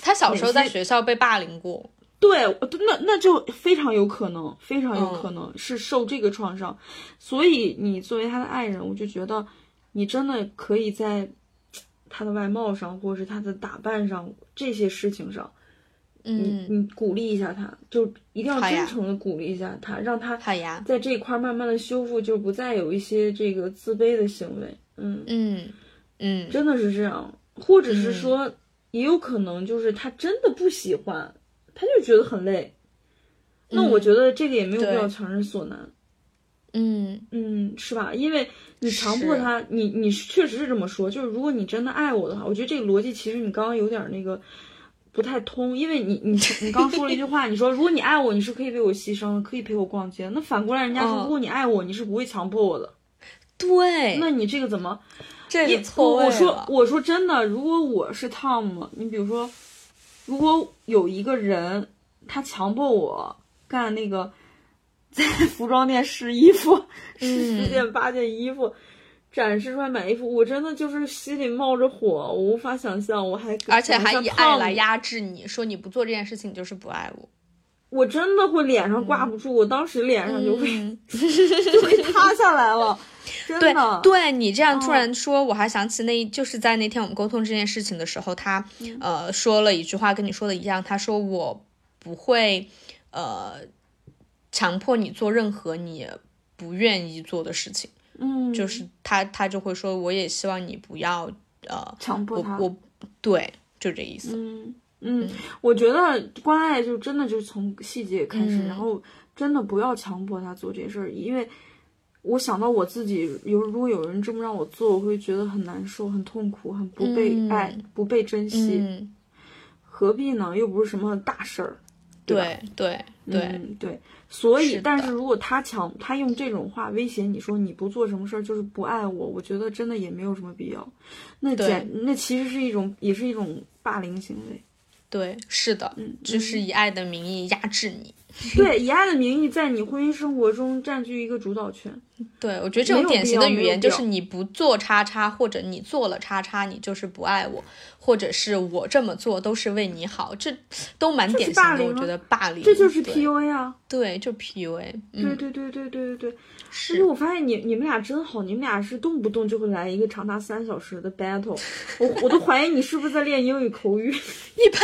他小时候在学校被霸凌过，对，那那就非常有可能，非常有可能是受这个创伤。所以你作为他的爱人，我就觉得你真的可以在他的外貌上，或者是他的打扮上这些事情上。你你鼓励一下他，就一定要真诚的鼓励一下他，让他在这一块慢慢的修复，就不再有一些这个自卑的行为。嗯嗯嗯，真的是这样，或者是说，也有可能就是他真的不喜欢，他就觉得很累。那我觉得这个也没有必要强人所难。嗯嗯，是吧？因为你强迫他，你你确实是这么说，就是如果你真的爱我的话，我觉得这个逻辑其实你刚刚有点那个。不太通，因为你你 你刚说了一句话，你说如果你爱我，你是可以为我牺牲，可以陪我逛街。那反过来，人家说如果你爱我，你是不会强迫我的。对，那你这个怎么？这错我说我说真的，如果我是 Tom，你比如说，如果有一个人他强迫我干那个，在服装店试衣服，试十件八件衣服。展示出来买衣服，我真的就是心里冒着火，我无法想象，我还而且还以爱来压制你，说你不做这件事情就是不爱我，我真的会脸上挂不住，我当时脸上就会 就会塌下来了，真的。对你这样突然说，我还想起那就是在那天我们沟通这件事情的时候，他呃说了一句话，跟你说的一样，他说我不会呃强迫你做任何你。不愿意做的事情。嗯，就是他他就会说，我也希望你不要呃强迫他。我对，就这意思。嗯嗯，我觉得关爱就真的就是从细节开始，然后真的不要强迫他做这事儿，因为我想到我自己有如果有人这么让我做，我会觉得很难受、很痛苦、很不被爱、不被珍惜。何必呢？又不是什么大事儿。对对对对对，所以，但是如果他强，他用这种话威胁你说你不做什么事儿就是不爱我，我觉得真的也没有什么必要。那简那其实是一种，也是一种霸凌行为。对，是的，嗯，就是以爱的名义压制你。对，以爱的名义在你婚姻生活中占据一个主导权。对，我觉得这种典型的语言就是你不做叉叉，或者你做了叉叉，你就是不爱我，或者是我这么做都是为你好，这都蛮典型的。我觉得霸凌，这就是 PUA 啊。对，就 PUA。对对对对对对对。而且我发现你你们俩真好，你们俩是动不动就会来一个长达三小时的 battle，我我都怀疑你是不是在练英语口语。一般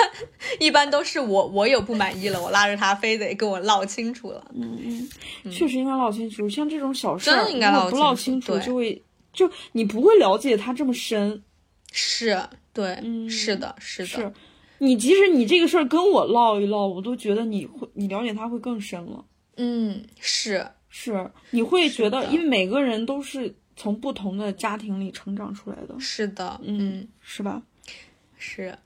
一般都是我我有不满意了，我拉着他非得跟我唠清楚了。嗯嗯，确实应该唠清楚。像这种小事儿，如果不唠清楚，就会就你不会了解他这么深。是，对，是的，是的。是你即使你这个事儿跟我唠一唠，我都觉得你会你了解他会更深了。嗯，是。是，你会觉得，因为每个人都是从不同的家庭里成长出来的。是的，嗯，是吧？是。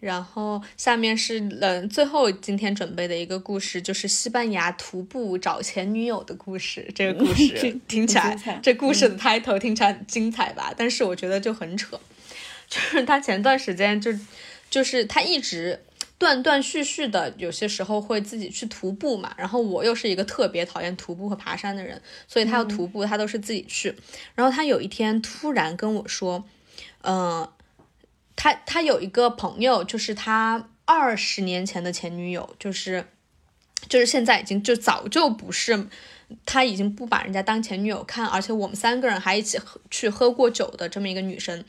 然后下面是嗯，最后今天准备的一个故事，就是西班牙徒步找前女友的故事。这个故事 听起来，这故事的 title 听起来很精彩吧？但是我觉得就很扯，就是他前段时间就，就是他一直。断断续续的，有些时候会自己去徒步嘛。然后我又是一个特别讨厌徒步和爬山的人，所以他要徒步，他都是自己去。然后他有一天突然跟我说，嗯，他他有一个朋友，就是他二十年前的前女友，就是就是现在已经就早就不是，他已经不把人家当前女友看，而且我们三个人还一起喝去喝过酒的这么一个女生，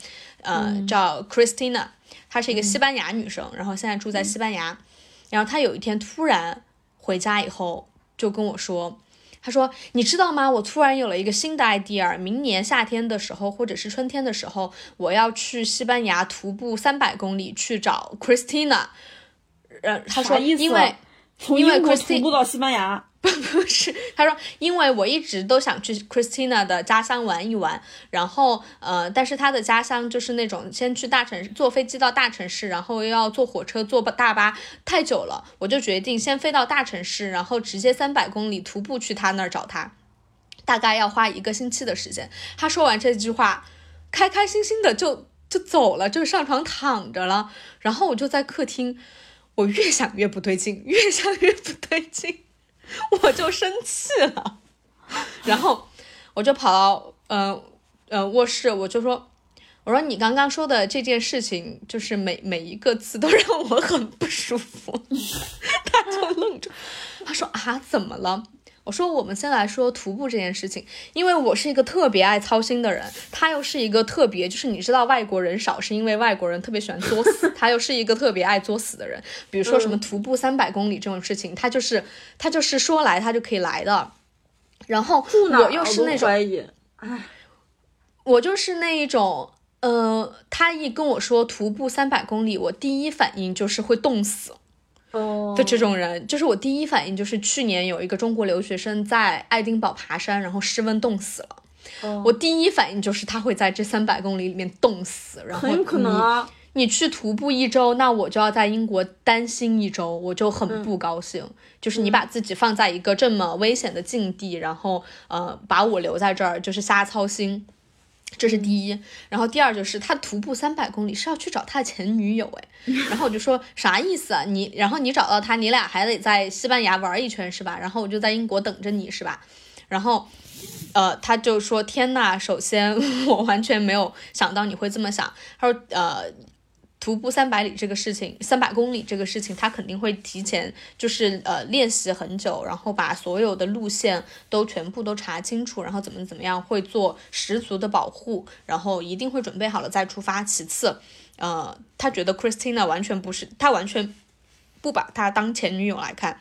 呃，叫 Christina。她是一个西班牙女生，然后现在住在西班牙。然后她有一天突然回家以后，就跟我说：“她说你知道吗？我突然有了一个新的 idea，明年夏天的时候或者是春天的时候，我要去西班牙徒步三百公里去找 Christina。”呃，他说因为从英国徒步到西班牙。不是，他说，因为我一直都想去 Christina 的家乡玩一玩，然后呃，但是他的家乡就是那种先去大城市，坐飞机到大城市，然后又要坐火车、坐大巴，太久了，我就决定先飞到大城市，然后直接三百公里徒步去他那儿找他，大概要花一个星期的时间。他说完这句话，开开心心的就就走了，就上床躺着了。然后我就在客厅，我越想越不对劲，越想越不对劲。我就生气了，然后我就跑到呃呃卧室，我就说，我说你刚刚说的这件事情，就是每每一个字都 让我很不舒服。他就愣住，他说啊，怎么了？我说，我们先来说徒步这件事情，因为我是一个特别爱操心的人，他又是一个特别，就是你知道外国人少是因为外国人特别喜欢作死，他又是一个特别爱作死的人。比如说什么徒步三百公里这种事情，他就是他就是说来他就可以来的。然后我又是那种，哎，我就是那一种，呃，他一跟我说徒步三百公里，我第一反应就是会冻死。的这种人，就是我第一反应就是去年有一个中国留学生在爱丁堡爬山，然后失温冻死了。我第一反应就是他会在这三百公里里面冻死，然后很有可能啊。你去徒步一周，那我就要在英国担心一周，我就很不高兴。就是你把自己放在一个这么危险的境地，然后呃把我留在这儿，就是瞎操心。这是第一，然后第二就是他徒步三百公里是要去找他的前女友哎，然后我就说啥意思啊？你然后你找到他，你俩还得在西班牙玩一圈是吧？然后我就在英国等着你是吧？然后，呃，他就说天呐，首先 我完全没有想到你会这么想，他说呃。徒步三百里这个事情，三百公里这个事情，他肯定会提前就是呃练习很久，然后把所有的路线都全部都查清楚，然后怎么怎么样会做十足的保护，然后一定会准备好了再出发。其次，呃，他觉得 Christina 完全不是，他完全不把他当前女友来看。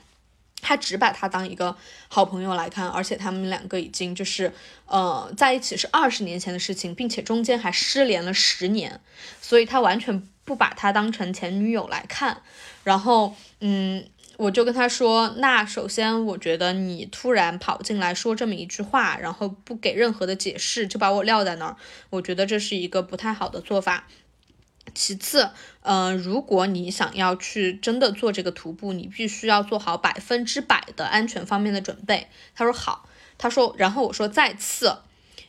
他只把他当一个好朋友来看，而且他们两个已经就是呃在一起是二十年前的事情，并且中间还失联了十年，所以他完全不把他当成前女友来看。然后，嗯，我就跟他说，那首先我觉得你突然跑进来说这么一句话，然后不给任何的解释就把我撂在那儿，我觉得这是一个不太好的做法。其次，呃，如果你想要去真的做这个徒步，你必须要做好百分之百的安全方面的准备。他说好，他说，然后我说再次，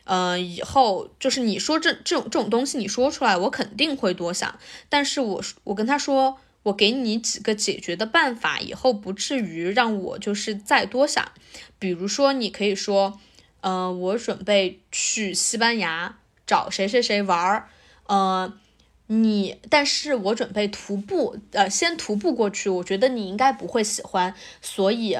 呃，以后就是你说这这种这种东西你说出来，我肯定会多想。但是我我跟他说，我给你几个解决的办法，以后不至于让我就是再多想。比如说，你可以说，呃，我准备去西班牙找谁谁谁玩儿，呃。你，但是我准备徒步，呃，先徒步过去。我觉得你应该不会喜欢，所以，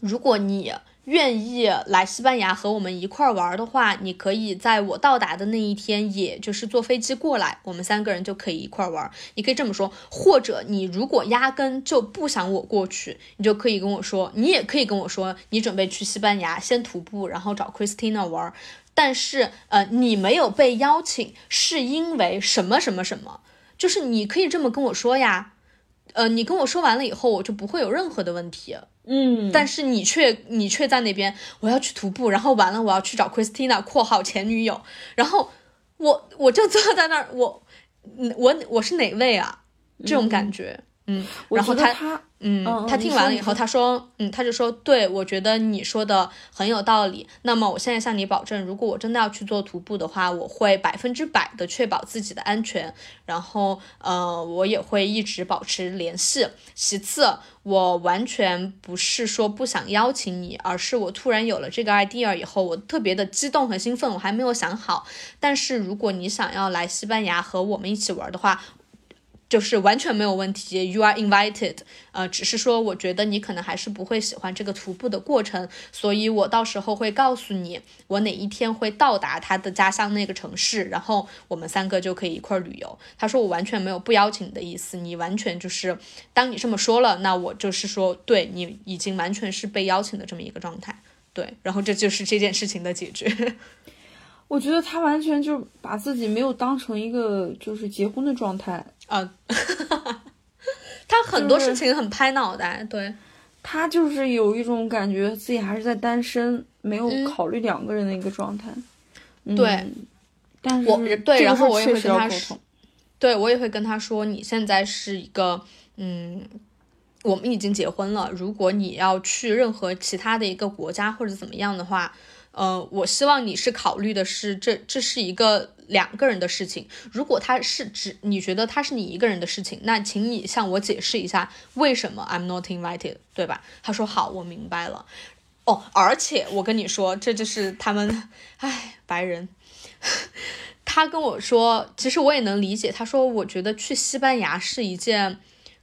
如果你愿意来西班牙和我们一块儿玩的话，你可以在我到达的那一天，也就是坐飞机过来，我们三个人就可以一块儿玩。你可以这么说，或者你如果压根就不想我过去，你就可以跟我说，你也可以跟我说，你准备去西班牙先徒步，然后找 Christina 玩。但是，呃，你没有被邀请，是因为什么什么什么？就是你可以这么跟我说呀，呃，你跟我说完了以后，我就不会有任何的问题。嗯，但是你却你却在那边，我要去徒步，然后完了我要去找 Christina（ 括号前女友），然后我我就坐在那儿，我，我我是哪位啊？这种感觉，嗯，然后他。嗯，他听完了以后，他说，嗯，他就说，对我觉得你说的很有道理。那么我现在向你保证，如果我真的要去做徒步的话，我会百分之百的确保自己的安全。然后，呃，我也会一直保持联系。其次，我完全不是说不想邀请你，而是我突然有了这个 idea 以后，我特别的激动和兴奋，我还没有想好。但是如果你想要来西班牙和我们一起玩的话，就是完全没有问题，You are invited。呃，只是说我觉得你可能还是不会喜欢这个徒步的过程，所以我到时候会告诉你我哪一天会到达他的家乡那个城市，然后我们三个就可以一块儿旅游。他说我完全没有不邀请的意思，你完全就是当你这么说了，那我就是说对你已经完全是被邀请的这么一个状态。对，然后这就是这件事情的解决。我觉得他完全就把自己没有当成一个就是结婚的状态。啊，他很多事情很拍脑袋，对他就是有一种感觉自己还是在单身，没有考虑两个人的一个状态。对，但是对，然后我也会跟他说，对我也会跟他说，你现在是一个，嗯，我们已经结婚了，如果你要去任何其他的一个国家或者怎么样的话。呃，我希望你是考虑的是这这是一个两个人的事情。如果他是只你觉得他是你一个人的事情，那请你向我解释一下为什么 I'm not invited，对吧？他说好，我明白了。哦，而且我跟你说，这就是他们，唉，白人。他跟我说，其实我也能理解。他说，我觉得去西班牙是一件。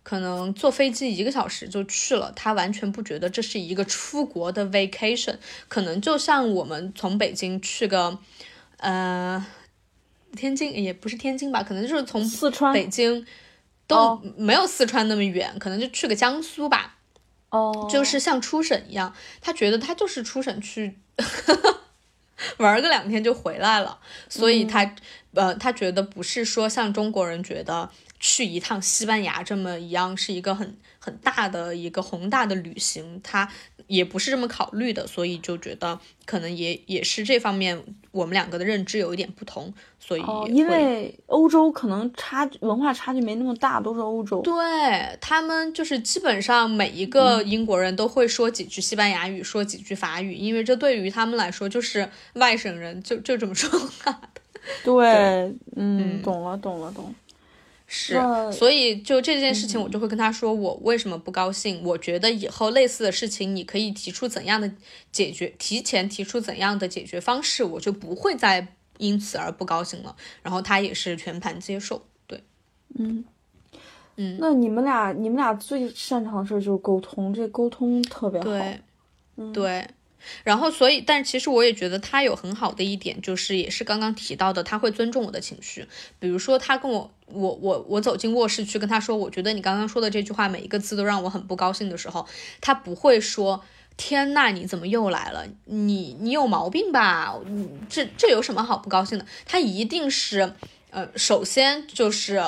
可能坐飞机一个小时就去了，他完全不觉得这是一个出国的 vacation，可能就像我们从北京去个，呃，天津也不是天津吧，可能就是从四川、北京都没有四川那么远，可能就去个江苏吧，哦，就是像出省一样，他觉得他就是出省去 玩个两天就回来了，所以他呃，他觉得不是说像中国人觉得。去一趟西班牙这么一样是一个很很大的一个宏大的旅行，他也不是这么考虑的，所以就觉得可能也也是这方面我们两个的认知有一点不同，所以因为欧洲可能差文化差距没那么大，都是欧洲，对他们就是基本上每一个英国人都会说几句西班牙语，说几句法语，因为这对于他们来说就是外省人就就这么说话的。对，嗯，懂了，懂了，懂。是，所以就这件事情，我就会跟他说，我为什么不高兴？我觉得以后类似的事情，你可以提出怎样的解决，提前提出怎样的解决方式，我就不会再因此而不高兴了。然后他也是全盘接受，对，嗯嗯。那你们俩，你们俩最擅长的事就是沟通，这沟通特别好。对，对，然后所以，但其实我也觉得他有很好的一点，就是也是刚刚提到的，他会尊重我的情绪。比如说，他跟我，我我我走进卧室去跟他说，我觉得你刚刚说的这句话每一个字都让我很不高兴的时候，他不会说。天呐，你怎么又来了？你你有毛病吧？这这有什么好不高兴的？他一定是，呃，首先就是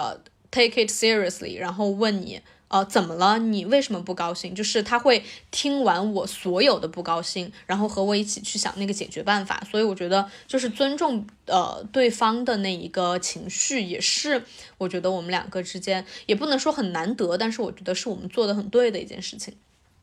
take it seriously，然后问你，呃，怎么了？你为什么不高兴？就是他会听完我所有的不高兴，然后和我一起去想那个解决办法。所以我觉得，就是尊重呃对方的那一个情绪，也是我觉得我们两个之间也不能说很难得，但是我觉得是我们做的很对的一件事情。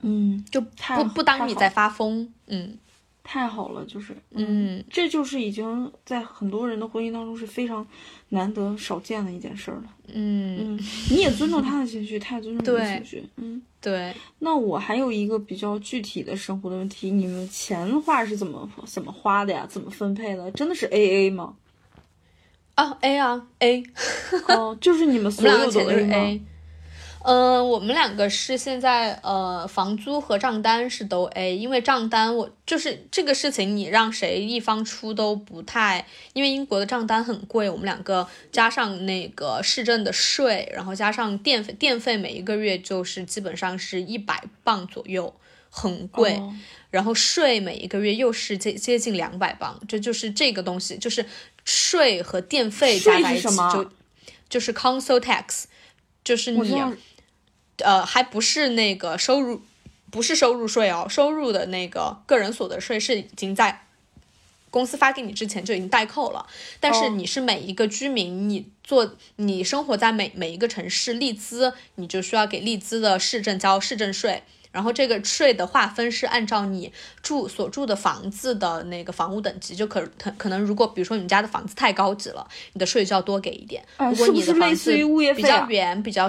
嗯，就不不当你在发疯，嗯，太好了，就是，嗯，这就是已经在很多人的婚姻当中是非常难得少见的一件事了，嗯嗯，你也尊重他的情绪，他也尊重你的情绪，嗯，对。那我还有一个比较具体的生活的问题，你们钱的话是怎么怎么花的呀？怎么分配的？真的是 A A 吗？啊，A 啊，A，哦，就是你们所有的 A。嗯，我们两个是现在呃，房租和账单是都 A，因为账单我就是这个事情，你让谁一方出都不太，因为英国的账单很贵，我们两个加上那个市政的税，然后加上电费，电费每一个月就是基本上是一百磅左右，很贵，然后税每一个月又是接接近两百磅，这就是这个东西，就是税和电费加在一起就就是 council tax。就是你，呃，还不是那个收入，不是收入税哦，收入的那个个人所得税是已经在公司发给你之前就已经代扣了。但是你是每一个居民，你做你生活在每每一个城市，利兹你就需要给利兹的市政交市政税。然后这个税的划分是按照你住所住的房子的那个房屋等级，就可可可能如果比如说你们家的房子太高级了，你的税就要多给一点。如果你的房子比较远、比较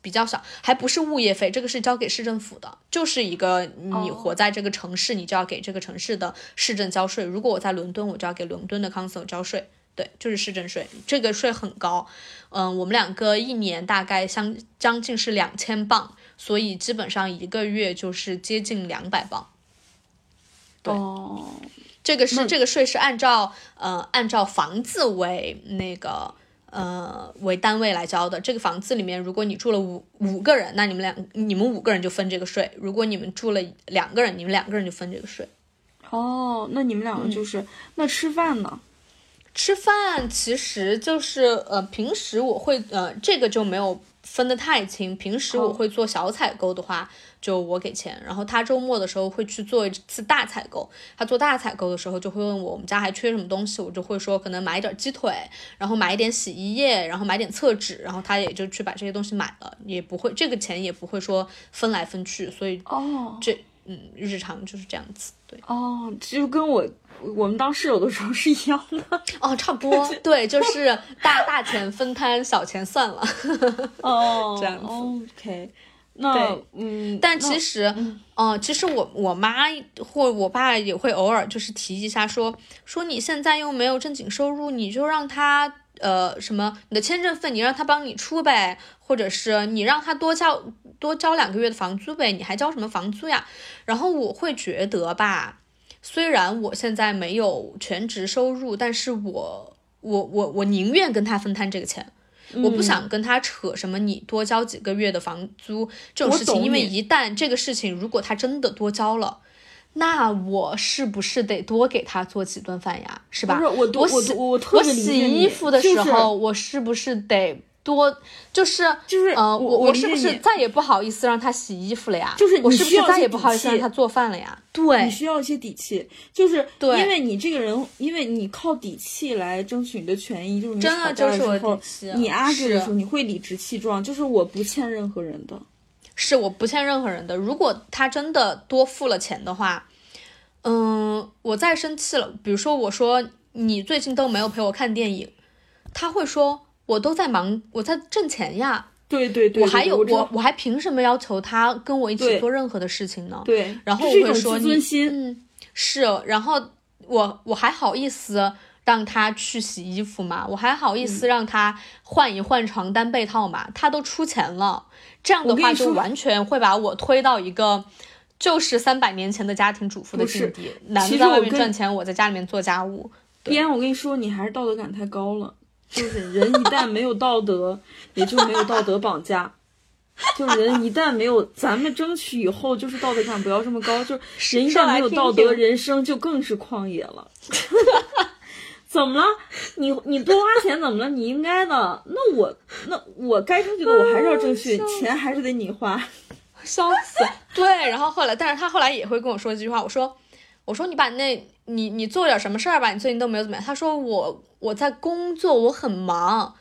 比较小，还不是物业费，这个是交给市政府的，就是一个你活在这个城市，你就要给这个城市的市政交税。如果我在伦敦，我就要给伦敦的 council 交税。对，就是市政税，这个税很高。嗯，我们两个一年大概相将近是两千镑。所以基本上一个月就是接近两百磅。对，这个是这个税是按照呃按照房子为那个呃为单位来交的。这个房子里面，如果你住了五五个人，那你们两你们五个人就分这个税；如果你们住了两个人，你们两个人就分这个税。哦，那你们两个就是那吃饭呢？吃饭其实就是呃平时我会呃这个就没有。分得太清，平时我会做小采购的话，就我给钱，然后他周末的时候会去做一次大采购。他做大采购的时候就会问我，我们家还缺什么东西，我就会说可能买一点鸡腿，然后买一点洗衣液，然后买点厕纸，然后他也就去把这些东西买了，也不会这个钱也不会说分来分去，所以哦，这嗯日常就是这样子，对哦，就跟我。我们当室友的时候是一样的哦，差不多，对，就是大大钱分摊，小钱算了，哦，这样子。OK，那嗯，但其实，嗯，其实我我妈或我爸也会偶尔就是提一下，说说你现在又没有正经收入，你就让他呃什么，你的签证费你让他帮你出呗，或者是你让他多交多交两个月的房租呗，你还交什么房租呀？然后我会觉得吧。虽然我现在没有全职收入，但是我我我我宁愿跟他分摊这个钱，我不想跟他扯什么你多交几个月的房租这种事情，因为一旦这个事情如果他真的多交了，那我是不是得多给他做几顿饭呀？是吧？不是我我我我洗衣服的时候，我是不是得？多就是就是呃，我我是不是再也不好意思让他洗衣服了呀？就是我是不是再也不好意思让他做饭了呀？对，你需要一些底气，就是对，因为你这个人，因为你靠底气来争取你的权益，就是你吵架的时候，你阿哥的时候，你会理直气壮，就是我不欠任何人的，是我不欠任何人的。如果他真的多付了钱的话，嗯，我再生气了，比如说我说你最近都没有陪我看电影，他会说。我都在忙，我在挣钱呀。对对对，我还有我，我还凭什么要求他跟我一起做任何的事情呢？对，然后我会说你，嗯，是，然后我我还好意思让他去洗衣服吗？我还好意思让他换一换床单被套吗？他都出钱了，这样的话就完全会把我推到一个。就是三百年前的家庭主妇的境地，男的在外面赚钱，我在家里面做家务。边，我跟你说，你还是道德感太高了。就是人一旦没有道德，也就没有道德绑架。就人一旦没有，咱们争取以后就是道德感不要这么高。就人一旦没有道德，人生就更是旷野了。怎么了？你你多花钱怎么了？你应该的。那我那我该争取的我还是要争取，钱还是得你花。笑死！对，然后后来，但是他后来也会跟我说这句话。我说，我说你把那，你你做点什么事儿吧？你最近都没有怎么样。他说我我在工作，我很忙。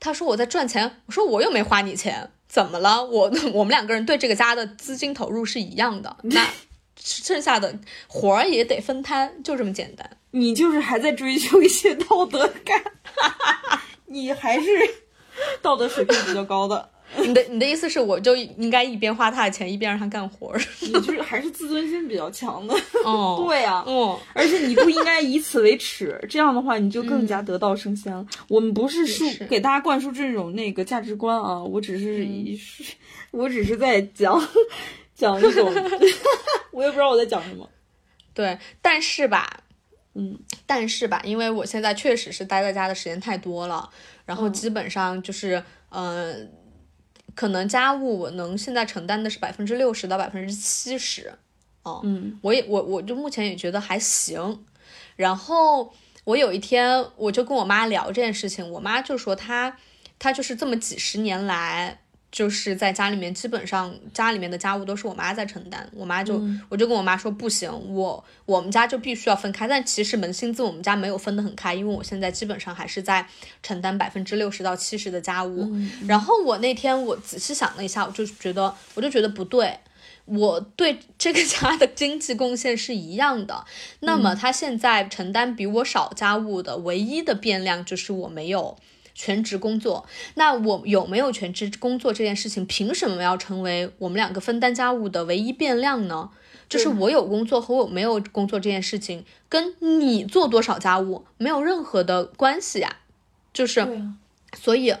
他说我在赚钱。我说我又没花你钱。怎么了？我 我们两个人对这个家的资金投入是一样的，那 剩下的活儿也得分摊，就这么简单。你就是还在追求一些道德感，你还是道德水平比较高的。你的你的意思是，我就应该一边花他的钱，一边让他干活儿？你就是还是自尊心比较强的。哦，对呀，哦，而且你不应该以此为耻，这样的话你就更加得道升仙了。我们不是说给大家灌输这种那个价值观啊，我只是一，我只是在讲讲一种，我也不知道我在讲什么。对，但是吧。嗯，但是吧，因为我现在确实是待在家的时间太多了，然后基本上就是，嗯，可能家务我能现在承担的是百分之六十到百分之七十，哦，嗯，我也我我就目前也觉得还行。然后我有一天我就跟我妈聊这件事情，我妈就说她她就是这么几十年来。就是在家里面，基本上家里面的家务都是我妈在承担。我妈就，我就跟我妈说不行，我我们家就必须要分开。但其实扪心自我们家没有分得很开，因为我现在基本上还是在承担百分之六十到七十的家务。然后我那天我仔细想了一下，我就觉得，我就觉得不对，我对这个家的经济贡献是一样的。那么他现在承担比我少家务的唯一的变量就是我没有。全职工作，那我有没有全职工作这件事情，凭什么要成为我们两个分担家务的唯一变量呢？就是我有工作和我没有工作这件事情，跟你做多少家务没有任何的关系呀。就是，所以，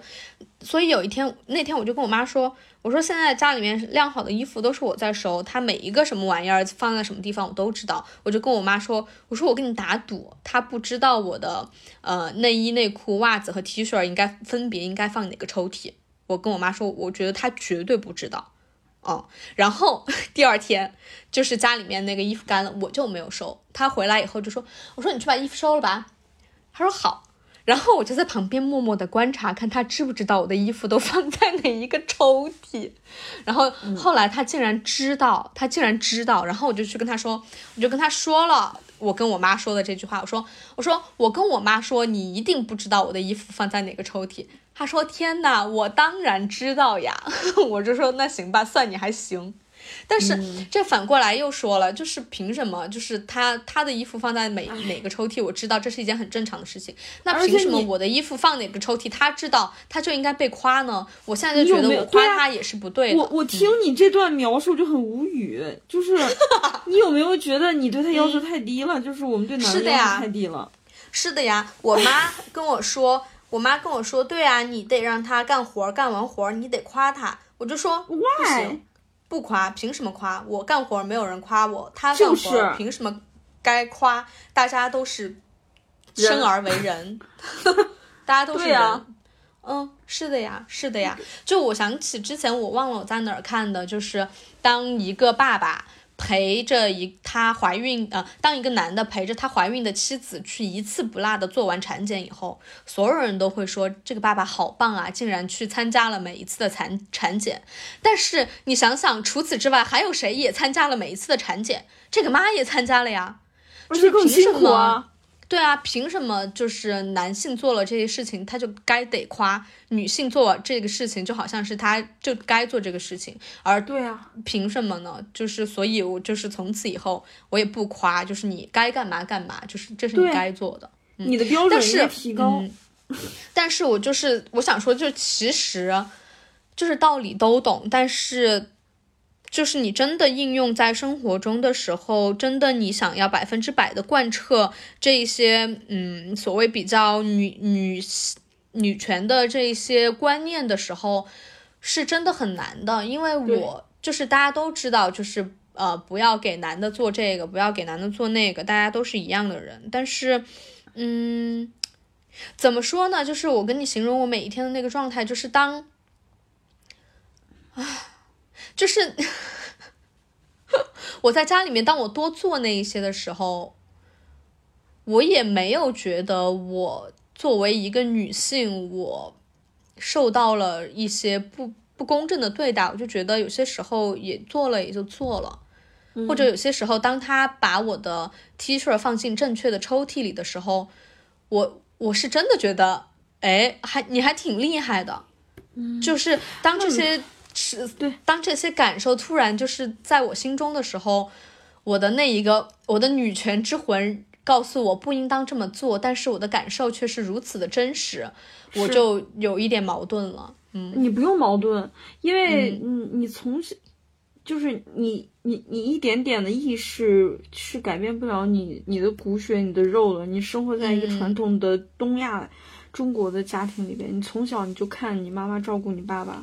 所以有一天那天我就跟我妈说。我说现在家里面晾好的衣服都是我在收，他每一个什么玩意儿放在什么地方我都知道。我就跟我妈说，我说我跟你打赌，他不知道我的呃内衣、内裤、袜子和 T 恤应该分别应该放哪个抽屉。我跟我妈说，我觉得他绝对不知道。哦，然后 第二天就是家里面那个衣服干了，我就没有收。他回来以后就说，我说你去把衣服收了吧。他说好。然后我就在旁边默默的观察，看他知不知道我的衣服都放在哪一个抽屉。然后后来他竟然知道，他竟然知道。然后我就去跟他说，我就跟他说了我跟我妈说的这句话，我说我说我跟我妈说，你一定不知道我的衣服放在哪个抽屉。他说天哪，我当然知道呀。我就说那行吧，算你还行。但是这反过来又说了，就是凭什么？就是他他的衣服放在每每个抽屉，我知道这是一件很正常的事情。那凭什么我的衣服放哪个抽屉，他知道他就应该被夸呢？我现在就觉得我夸他也是不对的。我我听你这段描述就很无语，就是 你有没有觉得你对他要求太低了？就是我们对男人要求太低了。是的呀，我妈跟我说，我妈跟我说，对啊，你得让他干活，干完活你得夸他。我就说不行。不夸，凭什么夸？我干活没有人夸我，他干活凭什么该夸？大家都是生而为人，大家都是人。嗯，是的呀，是的呀。就我想起之前我忘了我在哪儿看的，就是当一个爸爸。陪着一她怀孕呃，当一个男的陪着他怀孕的妻子去一次不落的做完产检以后，所有人都会说这个爸爸好棒啊，竟然去参加了每一次的产产检。但是你想想，除此之外还有谁也参加了每一次的产检？这个妈也参加了呀，这是凭什么？对啊，凭什么就是男性做了这些事情，他就该得夸；女性做这个事情，就好像是他就该做这个事情。而对啊，凭什么呢？就是所以，我就是从此以后我也不夸，就是你该干嘛干嘛，就是这是你该做的。你的标准是提高。但是我就是我想说，就其实就是道理都懂，但是。就是你真的应用在生活中的时候，真的你想要百分之百的贯彻这一些，嗯，所谓比较女女女权的这一些观念的时候，是真的很难的。因为我就是大家都知道，就是呃，不要给男的做这个，不要给男的做那个，大家都是一样的人。但是，嗯，怎么说呢？就是我跟你形容我每一天的那个状态，就是当，啊，就是 我在家里面，当我多做那一些的时候，我也没有觉得我作为一个女性，我受到了一些不不公正的对待。我就觉得有些时候也做了，也就做了。或者有些时候，当他把我的 T 恤放进正确的抽屉里的时候，我我是真的觉得，哎，还你还挺厉害的。嗯，就是当这些是对，当这些感受突然就是在我心中的时候，我的那一个我的女权之魂告诉我不应当这么做，但是我的感受却是如此的真实，我就有一点矛盾了。嗯，你不用矛盾，因为你你从小。就是你，你，你一点点的意识是改变不了你，你的骨血，你的肉了。你生活在一个传统的东亚中国的家庭里边，你从小你就看你妈妈照顾你爸爸，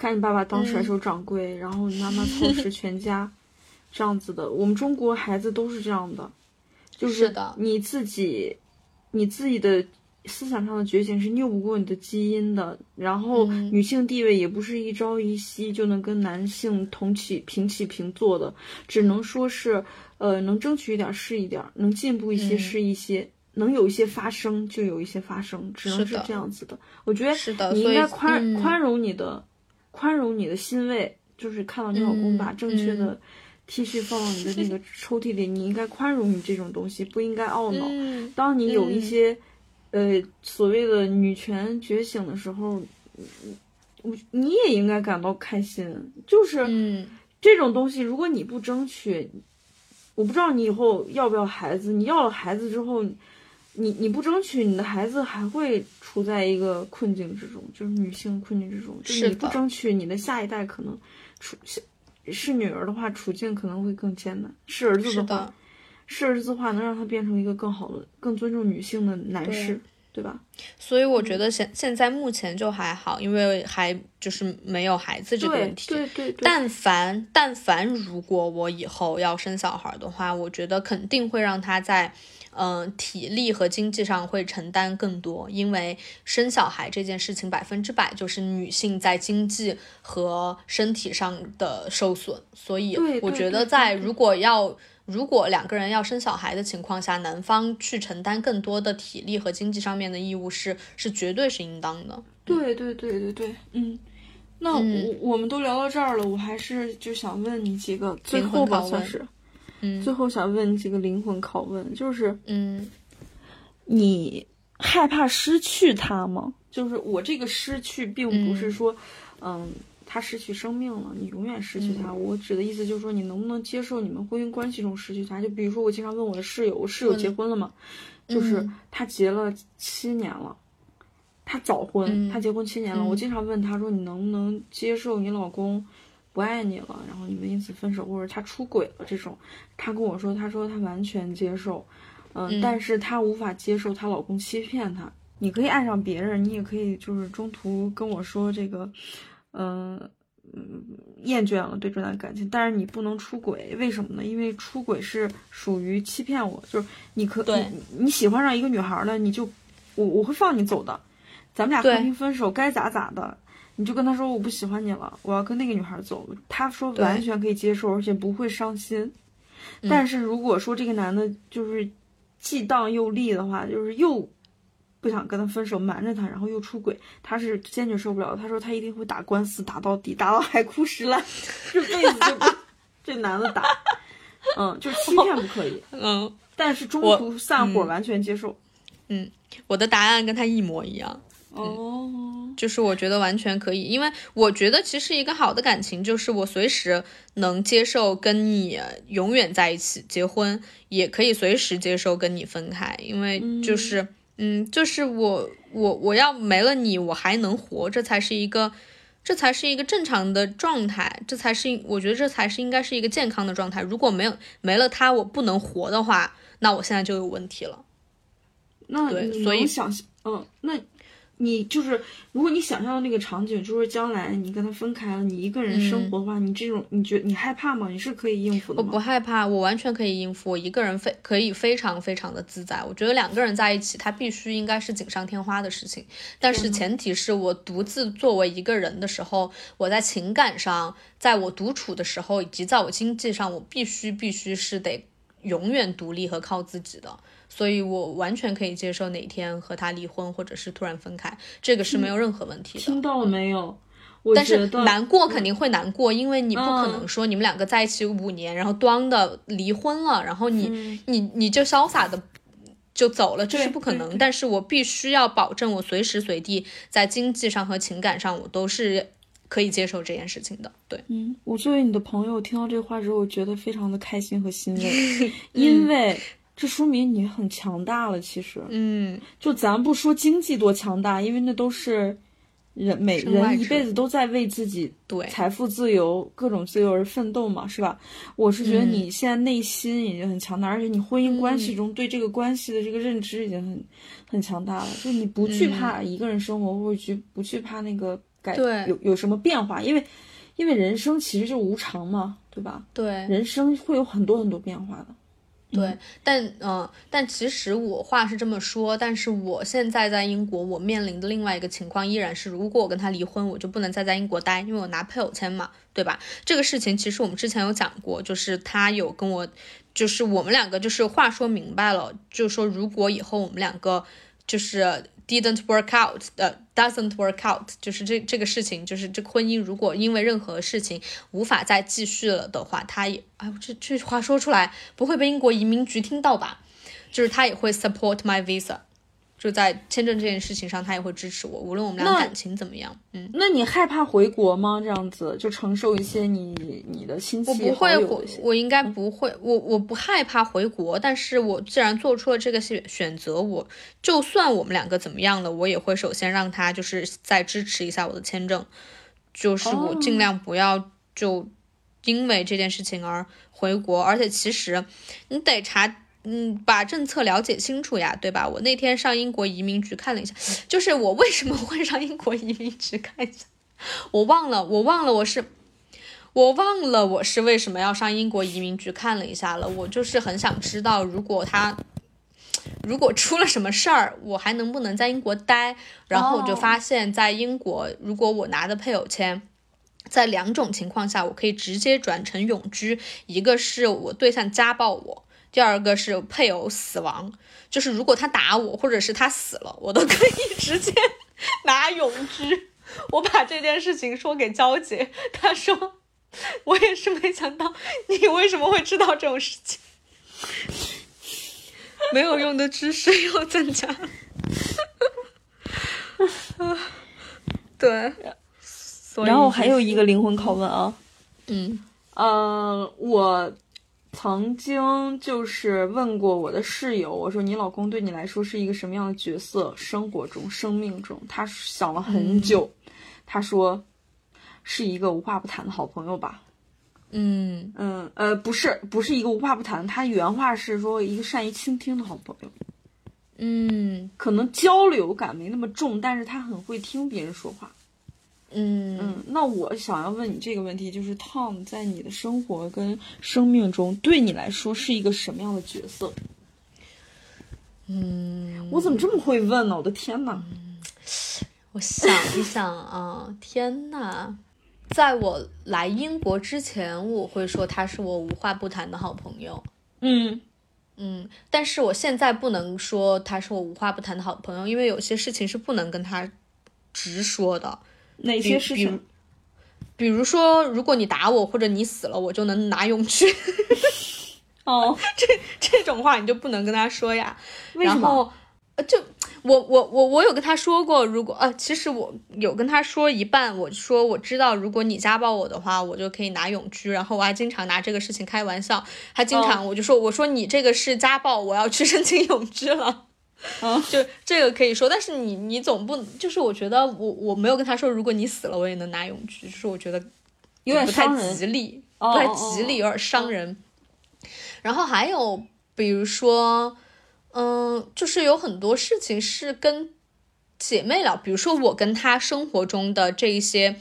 看你爸爸当甩手掌柜，然后你妈妈操持 全家，这样子的。我们中国孩子都是这样的，就是你自己，你自己的。思想上的觉醒是拗不过你的基因的，然后女性地位也不是一朝一夕就能跟男性同起平起平坐的，只能说是，呃，能争取一点是一点，能进步一些是一些，能有一些发生就有一些发生，只能是这样子的。我觉得你应该宽宽容你的，宽容你的欣慰，就是看到你老公把正确的 T 恤放到你的那个 抽屉里，你应该宽容你这种东西，不应该懊恼。当你有一些。呃，所谓的女权觉醒的时候，我你也应该感到开心。就是这种东西，如果你不争取，我不知道你以后要不要孩子。你要了孩子之后，你你不争取，你的孩子还会处在一个困境之中，就是女性困境之中。就是你不争取，你的下一代可能处是女儿的话，处境可能会更艰难。是儿子的话。是儿子的话能让他变成一个更好的、更尊重女性的男士，对吧？所以我觉得现现在目前就还好，因为还就是没有孩子这个问题。对对对。但凡但凡如果我以后要生小孩的话，我觉得肯定会让他在嗯体力和经济上会承担更多，因为生小孩这件事情百分之百就是女性在经济和身体上的受损，所以我觉得在如果要。如果两个人要生小孩的情况下，男方去承担更多的体力和经济上面的义务是是绝对是应当的。对对对对对，嗯，那我我们都聊到这儿了，我还是就想问你几个最后吧，算是，嗯，最后想问你几个灵魂拷问，就是嗯，你害怕失去他吗？就是我这个失去，并不是说，嗯。他失去生命了，你永远失去他。我指的意思就是说，你能不能接受你们婚姻关系中失去他？就比如说，我经常问我的室友，我室友结婚了吗？就是他结了七年了，他早婚，他结婚七年了。我经常问他说，你能不能接受你老公不爱你了，然后你们因此分手，或者他出轨了这种？他跟我说，他说他完全接受，嗯，但是他无法接受她老公欺骗她。你可以爱上别人，你也可以就是中途跟我说这个。嗯嗯，厌倦了对这段感情，但是你不能出轨，为什么呢？因为出轨是属于欺骗我，就是你可你你喜欢上一个女孩了，你就我我会放你走的，咱们俩和平分手，该咋咋的，你就跟他说我不喜欢你了，我要跟那个女孩走，他说完全可以接受，而且不会伤心。但是如果说这个男的就是既当又立的话，就是又。不想跟他分手，瞒着他，然后又出轨，他是坚决受不了。他说他一定会打官司，打到底，打到海枯石烂，这辈子就跟这男的打。嗯，就是欺骗不可以。嗯，但是中途散伙完全接受。嗯，我的答案跟他一模一样。哦，就是我觉得完全可以，因为我觉得其实一个好的感情就是我随时能接受跟你永远在一起结婚，也可以随时接受跟你分开，因为就是。嗯，就是我我我要没了你，我还能活，这才是一个，这才是一个正常的状态，这才是我觉得这才是应该是一个健康的状态。如果没有没了他，我不能活的话，那我现在就有问题了。那对，所以想，嗯，那你就是，如果你想象的那个场景，就是将来你跟他分开了，你一个人生活的话，你这种你觉你害怕吗？你是可以应付的吗？我不害怕，我完全可以应付。我一个人非可以非常非常的自在。我觉得两个人在一起，他必须应该是锦上添花的事情，但是前提是我独自作为一个人的时候，我在情感上，在我独处的时候，以及在我经济上，我必须必须是得永远独立和靠自己的。所以，我完全可以接受哪天和他离婚，或者是突然分开，这个是没有任何问题的。听到了没有？但是难过肯定会难过，因为你不可能说你们两个在一起五年，然后端的离婚了，然后你你你就潇洒的就走了，这是不可能。但是我必须要保证，我随时随地在经济上和情感上，我都是可以接受这件事情的。对，嗯，我作为你的朋友，听到这话之后，我觉得非常的开心和欣慰，因为。这说明你很强大了，其实，嗯，就咱不说经济多强大，因为那都是人每人一辈子都在为自己对。财富自由、各种自由而奋斗嘛，是吧？我是觉得你现在内心已经很强大，而且你婚姻关系中对这个关系的这个认知已经很很强大了，就你不惧怕一个人生活，或者去不惧怕那个改有有什么变化，因为因为人生其实就无常嘛，对吧？对，人生会有很多很多变化的。对，但嗯，但其实我话是这么说，但是我现在在英国，我面临的另外一个情况依然是，如果我跟他离婚，我就不能再在英国待，因为我拿配偶签嘛，对吧？这个事情其实我们之前有讲过，就是他有跟我，就是我们两个就是话说明白了，就是说如果以后我们两个就是。Didn't work out 呃 doesn't work out，就是这这个事情，就是这婚姻如果因为任何事情无法再继续了的话，他也哎，这这句话说出来不会被英国移民局听到吧？就是他也会 support my visa。就在签证这件事情上，他也会支持我，无论我们俩感情怎么样。嗯，那你害怕回国吗？这样子就承受一些你你的亲戚我不会回，我应该不会。我我不害怕回国，但是我既然做出了这个选选择，我就算我们两个怎么样了，我也会首先让他就是再支持一下我的签证，就是我尽量不要就因为这件事情而回国。而且其实你得查。嗯，把政策了解清楚呀，对吧？我那天上英国移民局看了一下，就是我为什么会上英国移民局看一下，我忘了，我忘了我是，我忘了我是为什么要上英国移民局看了一下了。我就是很想知道，如果他如果出了什么事儿，我还能不能在英国待？然后我就发现，在英国，如果我拿的配偶签，在两种情况下，我可以直接转成永居，一个是我对象家暴我。第二个是配偶死亡，就是如果他打我，或者是他死了，我都可以直接 拿永居。我把这件事情说给娇姐，她说我也是没想到你为什么会知道这种事情，没有用的知识又增加。对，然后还有一个灵魂拷问啊，嗯，呃，我。曾经就是问过我的室友，我说你老公对你来说是一个什么样的角色？生活中、生命中，他想了很久，他说是一个无话不谈的好朋友吧。嗯嗯呃，不是，不是一个无话不谈，他原话是说一个善于倾听的好朋友。嗯，可能交流感没那么重，但是他很会听别人说话。嗯嗯，那我想要问你这个问题，就是 Tom 在你的生活跟生命中，对你来说是一个什么样的角色？嗯，我怎么这么会问呢？我的天哪！我想一想啊，天哪，在我来英国之前，我会说他是我无话不谈的好朋友。嗯嗯，但是我现在不能说他是我无话不谈的好朋友，因为有些事情是不能跟他直说的。哪些事情？比如说，如果你打我或者你死了，我就能拿永居。哦，这这种话你就不能跟他说呀。为什么？呃，就我我我我有跟他说过，如果呃，其实我有跟他说一半，我说我知道，如果你家暴我的话，我就可以拿永居。然后我还经常拿这个事情开玩笑，还经常我就说，我说你这个是家暴，我要去申请永居了。嗯，就这个可以说，但是你你总不就是我觉得我我没有跟他说，如果你死了我也能拿永居，就是我觉得有点不太吉利，不太吉利，有点伤人。然后还有比如说，嗯，就是有很多事情是跟姐妹聊，比如说我跟她生活中的这一些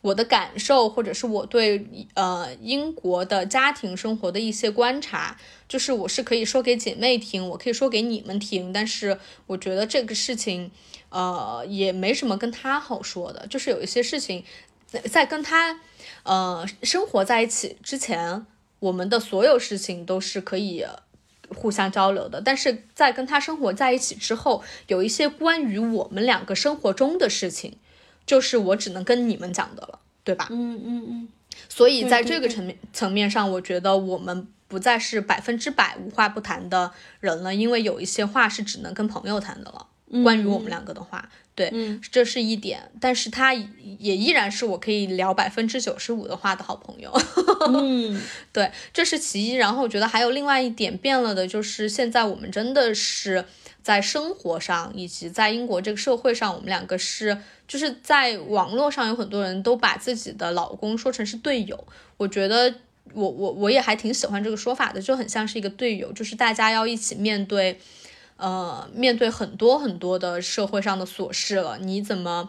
我的感受，或者是我对呃英国的家庭生活的一些观察，就是我是可以说给姐妹听，我可以说给你们听，但是我觉得这个事情呃也没什么跟她好说的，就是有一些事情在在跟她呃生活在一起之前，我们的所有事情都是可以。互相交流的，但是在跟他生活在一起之后，有一些关于我们两个生活中的事情，就是我只能跟你们讲的了，对吧？嗯嗯嗯。所以在这个层面层面上，我觉得我们不再是百分之百无话不谈的人了，因为有一些话是只能跟朋友谈的了。关于我们两个的话，对，这是一点，但是他也依然是我可以聊百分之九十五的话的好朋友。嗯，对，这是其一。然后我觉得还有另外一点变了的，就是现在我们真的是在生活上以及在英国这个社会上，我们两个是就是在网络上有很多人都把自己的老公说成是队友。我觉得我我我也还挺喜欢这个说法的，就很像是一个队友，就是大家要一起面对。呃，面对很多很多的社会上的琐事了，你怎么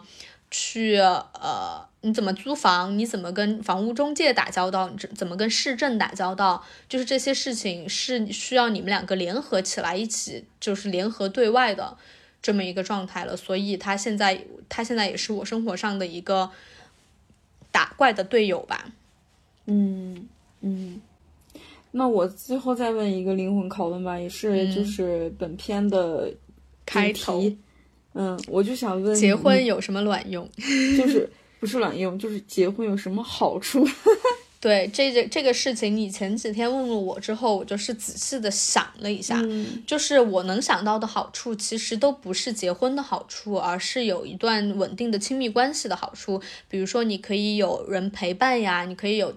去呃，你怎么租房？你怎么跟房屋中介打交道？你怎么跟市政打交道？就是这些事情是需要你们两个联合起来，一起就是联合对外的这么一个状态了。所以他现在，他现在也是我生活上的一个打怪的队友吧。嗯嗯。那我最后再问一个灵魂拷问吧，也是就是本片的开头。嗯，我就想问，结婚有什么卵用？就是不是卵用，就是结婚有什么好处？对这个这个事情，你前几天问了我之后，我就是仔细的想了一下，就是我能想到的好处，其实都不是结婚的好处，而是有一段稳定的亲密关系的好处。比如说，你可以有人陪伴呀，你可以有。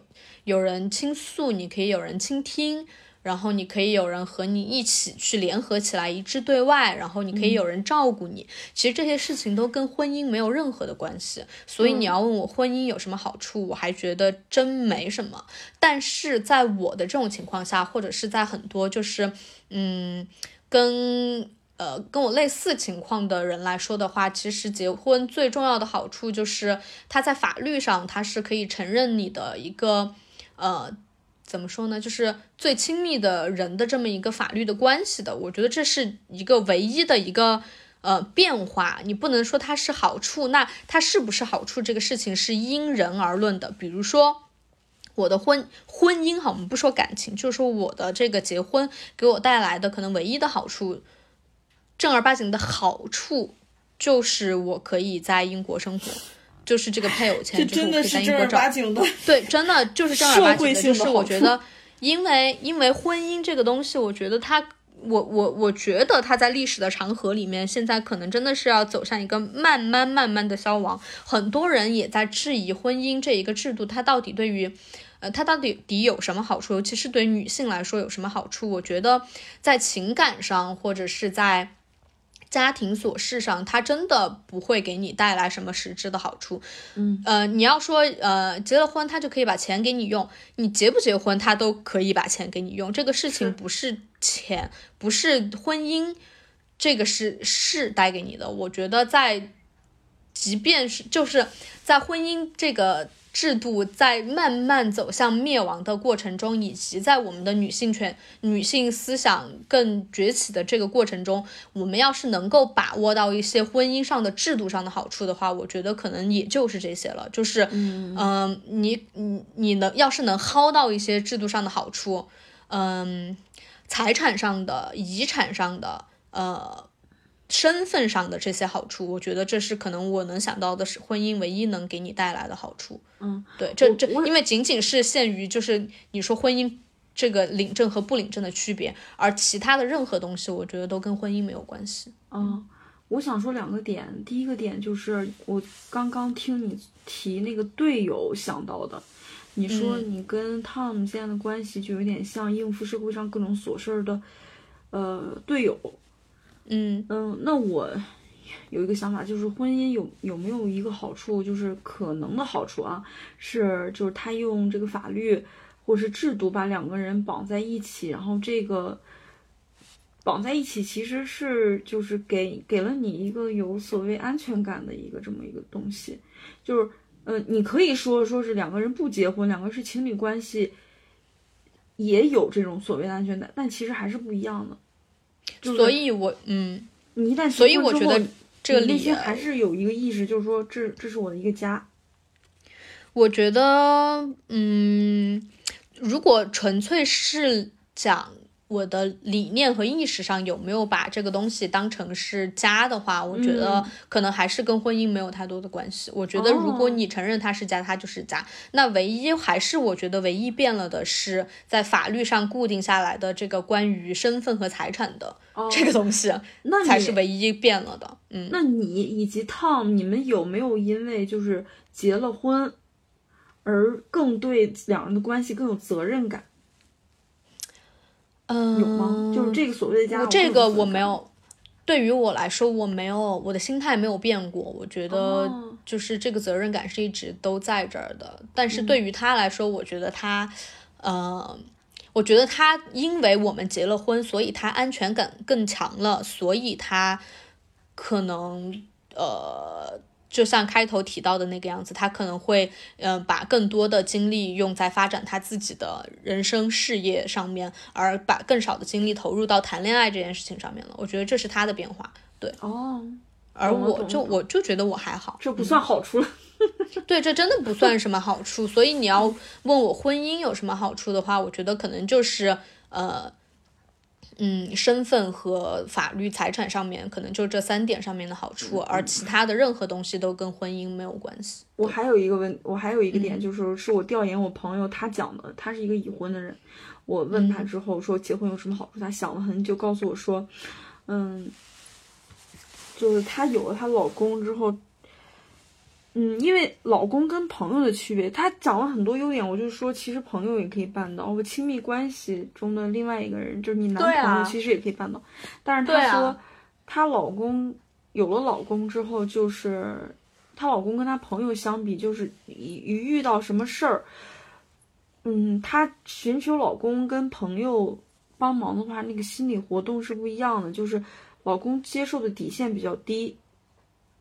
有人倾诉，你可以有人倾听，然后你可以有人和你一起去联合起来一致对外，然后你可以有人照顾你。其实这些事情都跟婚姻没有任何的关系，所以你要问我婚姻有什么好处，我还觉得真没什么。但是在我的这种情况下，或者是在很多就是嗯跟呃跟我类似情况的人来说的话，其实结婚最重要的好处就是它在法律上它是可以承认你的一个。呃，怎么说呢？就是最亲密的人的这么一个法律的关系的，我觉得这是一个唯一的一个呃变化。你不能说它是好处，那它是不是好处这个事情是因人而论的。比如说我的婚婚姻哈，我们不说感情，就是说我的这个结婚给我带来的可能唯一的好处，正儿八经的好处就是我可以在英国生活。就是这个配偶签，就是可以在英国找。对，真的就是正儿八经的。就是我觉得，因为因为婚姻这个东西，我觉得它，我我我觉得它在历史的长河里面，现在可能真的是要走向一个慢慢慢慢的消亡。很多人也在质疑婚姻这一个制度，它到底对于，呃，它到底底有什么好处？尤其是对女性来说有什么好处？我觉得在情感上，或者是在。家庭琐事上，他真的不会给你带来什么实质的好处。嗯，呃，你要说，呃，结了婚他就可以把钱给你用，你结不结婚他都可以把钱给你用。这个事情不是钱，不是婚姻，这个是是带给你的。我觉得在，即便是就是在婚姻这个。制度在慢慢走向灭亡的过程中，以及在我们的女性权、女性思想更崛起的这个过程中，我们要是能够把握到一些婚姻上的制度上的好处的话，我觉得可能也就是这些了。就是，嗯，你你你能要是能薅到一些制度上的好处，嗯，财产上的、遗产上的，呃。身份上的这些好处，我觉得这是可能我能想到的是婚姻唯一能给你带来的好处。嗯，对，这这因为仅仅是限于就是你说婚姻这个领证和不领证的区别，而其他的任何东西，我觉得都跟婚姻没有关系。嗯，我想说两个点，第一个点就是我刚刚听你提那个队友想到的，你说你跟 Tom 之间的关系就有点像应付社会上各种琐事儿的呃队友。嗯嗯，那我有一个想法，就是婚姻有有没有一个好处，就是可能的好处啊，是就是他用这个法律或是制度把两个人绑在一起，然后这个绑在一起，其实是就是给给了你一个有所谓安全感的一个这么一个东西，就是，呃，你可以说说是两个人不结婚，两个是情侣关系，也有这种所谓的安全感，但其实还是不一样的。所以，我嗯，你一旦所以我觉得这个内心还是有一个意识，就是说这这是我的一个家。我觉得，嗯，如果纯粹是讲。我的理念和意识上有没有把这个东西当成是家的话，我觉得可能还是跟婚姻没有太多的关系。我觉得如果你承认它是家，它就是家。那唯一还是我觉得唯一变了的是在法律上固定下来的这个关于身份和财产的这个东西，那才是唯一变了的。嗯，那你以及 Tom，你们有没有因为就是结了婚而更对两人的关系更有责任感？嗯，有吗？就是这个所谓的家，这个我没有。对于我来说，我没有我的心态没有变过。我觉得就是这个责任感是一直都在这儿的。但是对于他来说，我觉得他，呃，我觉得他因为我们结了婚，所以他安全感更强了，所以他可能呃。就像开头提到的那个样子，他可能会，嗯，把更多的精力用在发展他自己的人生事业上面，而把更少的精力投入到谈恋爱这件事情上面了。我觉得这是他的变化，对。哦。而我就我就觉得我还好，这不算好处了。对，这真的不算什么好处。所以你要问我婚姻有什么好处的话，我觉得可能就是，呃。嗯，身份和法律财产上面可能就这三点上面的好处，而其他的任何东西都跟婚姻没有关系。我还有一个问，我还有一个点就是，是我调研我朋友他讲的，他是一个已婚的人。我问他之后说结婚有什么好处，他想了很久，告诉我说，嗯，就是她有了她老公之后。嗯，因为老公跟朋友的区别，他讲了很多优点，我就说其实朋友也可以办到，我亲密关系中的另外一个人就是你男朋友，其实也可以办到。但是他说，她老公有了老公之后，就是她老公跟她朋友相比，就是一一遇到什么事儿，嗯，她寻求老公跟朋友帮忙的话，那个心理活动是不一样的，就是老公接受的底线比较低。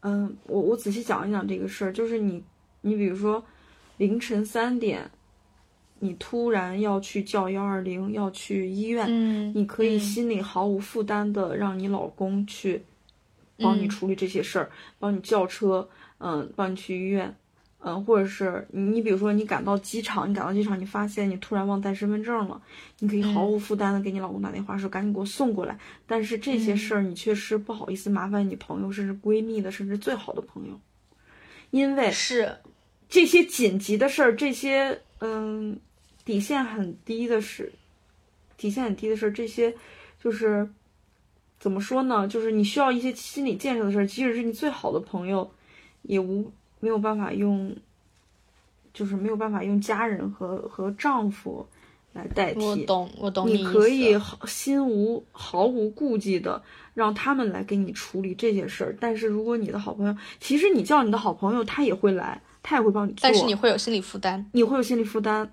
嗯，我我仔细讲一讲这个事儿，就是你，你比如说，凌晨三点，你突然要去叫幺二零，要去医院，嗯，你可以心里毫无负担的让你老公去帮你处理这些事儿，帮你叫车，嗯，帮你去医院。嗯，或者是你，你比如说你赶到机场，你赶到机场，你发现你突然忘带身份证了，你可以毫无负担的给你老公打电话说赶紧给我送过来。但是这些事儿你确实不好意思麻烦你朋友，甚至闺蜜的，甚至最好的朋友，因为是这些紧急的事儿，这些嗯底线很低的事，底线很低的事儿，这些就是怎么说呢？就是你需要一些心理建设的事儿，即使是你最好的朋友，也无。没有办法用，就是没有办法用家人和和丈夫来代替。我懂，我懂你你可以心无毫无顾忌的让他们来给你处理这些事儿。但是如果你的好朋友，其实你叫你的好朋友，他也会来，他也会帮你做。但是你会有心理负担，你会有心理负担。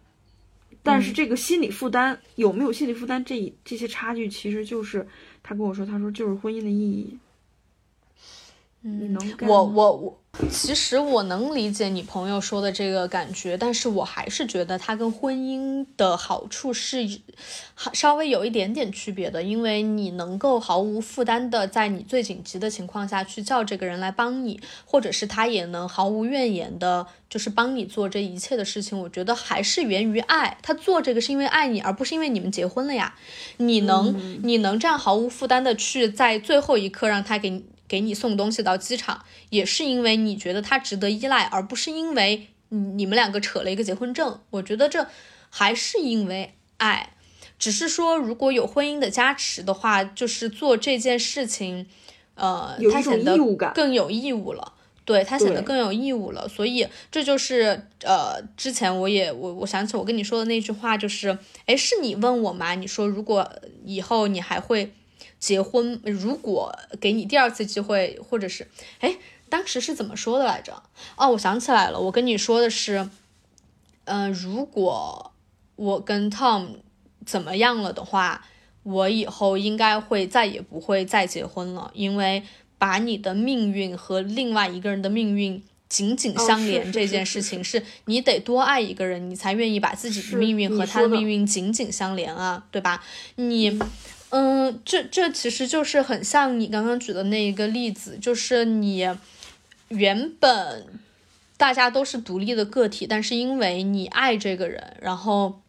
但是这个心理负担有没有心理负担，这这些差距，其实就是他跟我说，他说就是婚姻的意义。嗯，我我我，其实我能理解你朋友说的这个感觉，但是我还是觉得它跟婚姻的好处是稍微有一点点区别的，因为你能够毫无负担的在你最紧急的情况下去叫这个人来帮你，或者是他也能毫无怨言的，就是帮你做这一切的事情。我觉得还是源于爱，他做这个是因为爱你，而不是因为你们结婚了呀。你能你能这样毫无负担的去在最后一刻让他给你。给你送东西到机场，也是因为你觉得他值得依赖，而不是因为你们两个扯了一个结婚证。我觉得这还是因为爱，只是说如果有婚姻的加持的话，就是做这件事情，呃，他显得更有义务了。对他显得更有义务了。所以这就是呃，之前我也我我想起我跟你说的那句话，就是哎，是你问我吗？你说如果以后你还会。结婚，如果给你第二次机会，或者是，哎，当时是怎么说的来着？哦，我想起来了，我跟你说的是，嗯，如果我跟 Tom 怎么样了的话，我以后应该会再也不会再结婚了，因为把你的命运和另外一个人的命运紧紧相连这件事情，是你得多爱一个人，你才愿意把自己的命运和他的命运紧紧相连啊，对吧？你，嗯，这这其实就是很像你刚刚举的那一个例子，就是你原本大家都是独立的个体，但是因为你爱这个人，然后。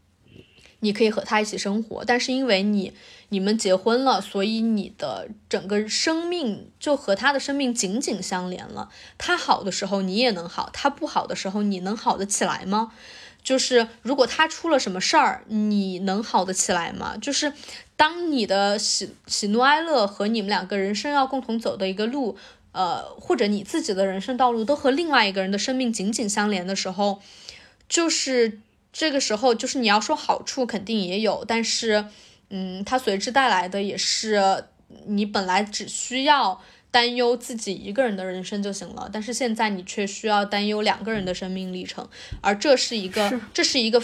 你可以和他一起生活，但是因为你你们结婚了，所以你的整个生命就和他的生命紧紧相连了。他好的时候你也能好，他不好的时候你能好得起来吗？就是如果他出了什么事儿，你能好得起来吗？就是当你的喜喜怒哀乐和你们两个人生要共同走的一个路，呃，或者你自己的人生道路都和另外一个人的生命紧紧相连的时候，就是。这个时候，就是你要说好处肯定也有，但是，嗯，它随之带来的也是你本来只需要担忧自己一个人的人生就行了，但是现在你却需要担忧两个人的生命历程，而这是一个，这是。一个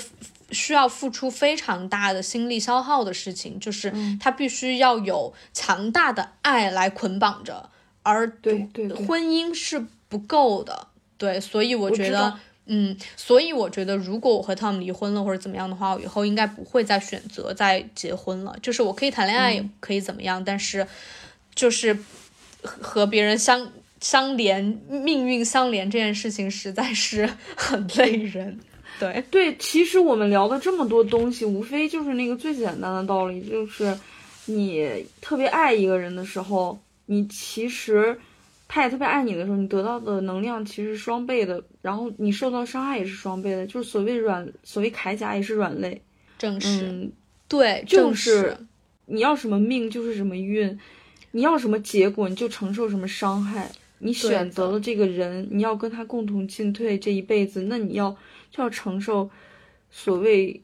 需要付出非常大的心力消耗的事情，就是他必须要有强大的爱来捆绑着，而对对婚姻是不够的，对，所以我觉得。嗯，所以我觉得，如果我和他们离婚了或者怎么样的话，我以后应该不会再选择再结婚了。就是我可以谈恋爱，也可以怎么样，但是就是和别人相相连、命运相连这件事情实在是很累人。对对，其实我们聊的这么多东西，无非就是那个最简单的道理，就是你特别爱一个人的时候，你其实。他也特别爱你的时候，你得到的能量其实双倍的，然后你受到伤害也是双倍的，就是所谓软，所谓铠甲也是软肋，正是，对，就是你要什么命就是什么运，你要什么结果你就承受什么伤害，你选择了这个人，你要跟他共同进退这一辈子，那你要就要承受所谓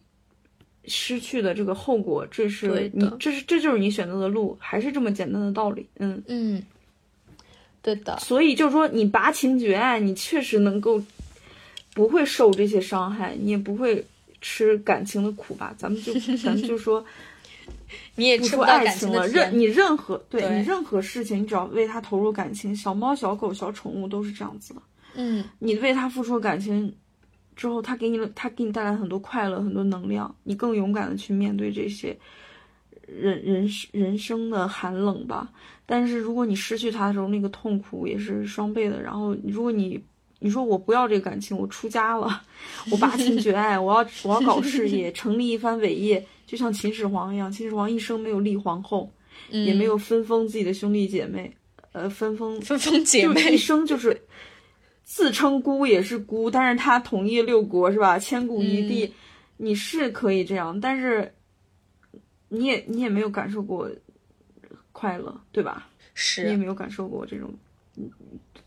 失去的这个后果，这是你，这是这就是你选择的路，还是这么简单的道理，嗯。嗯。对的，所以就是说，你拔情绝爱，你确实能够不会受这些伤害，你也不会吃感情的苦吧？咱们就咱们就说，你也吃不爱情了。任你任何对你任何事情，你只要为他投入感情，小猫、小狗、小宠物都是这样子的。嗯，你为他付出感情之后，他给你了，他给你带来很多快乐、很多能量，你更勇敢的去面对这些人人人生的寒冷吧。但是如果你失去他的时候，那个痛苦也是双倍的。然后，如果你你说我不要这个感情，我出家了，我拔情绝爱，我要我要搞事业，成立一番伟业，就像秦始皇一样。秦始皇一生没有立皇后，也没有分封自己的兄弟姐妹，呃，分封分封姐妹，一生就是自称孤也是孤，但是他统一六国是吧？千古一帝，你是可以这样，但是你也你也没有感受过。快乐，对吧？是你也没有感受过这种，嗯，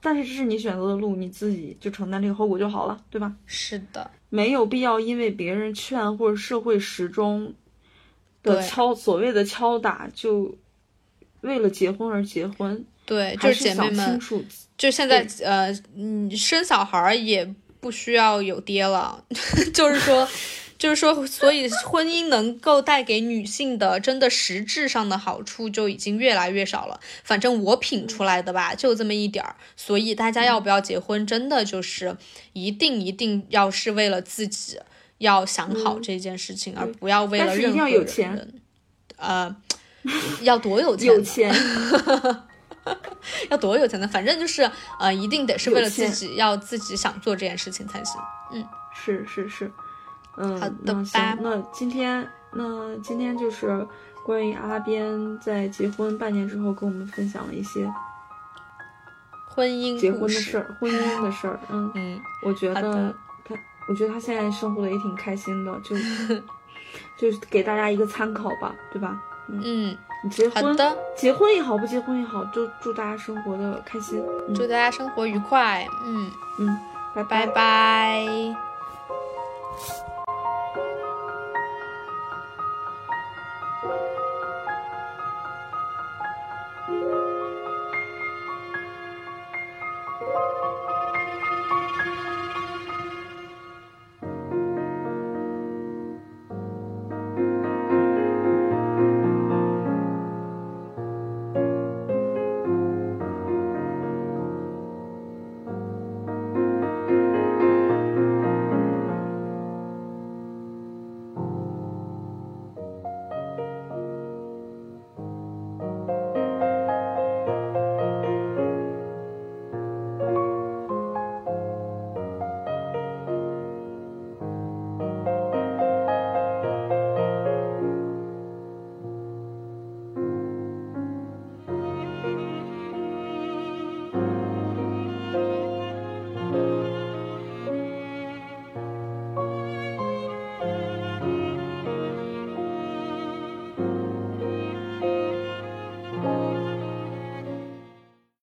但是这是你选择的路，你自己就承担这个后果就好了，对吧？是的，没有必要因为别人劝或者社会时钟的敲所谓的敲打，就为了结婚而结婚。对，就是姐妹们，就现在呃，嗯，生小孩也不需要有爹了，就是说。就是说，所以婚姻能够带给女性的真的实质上的好处就已经越来越少了。反正我品出来的吧，就这么一点儿。所以大家要不要结婚，真的就是一定一定要是为了自己要想好这件事情，而不要为了任何人。呃，要多有钱？有钱，要多有钱呢？反正就是呃，一定得是为了自己，要自己想做这件事情才行。嗯，是是是。嗯，好的行，那今天那今天就是关于阿边在结婚半年之后跟我们分享了一些婚姻结婚的事儿，婚姻的事儿。嗯嗯，我觉得他，我觉得他现在生活的也挺开心的，就就是给大家一个参考吧，对吧？嗯，你结婚结婚也好，不结婚也好，就祝大家生活的开心，祝大家生活愉快。嗯嗯，拜拜拜。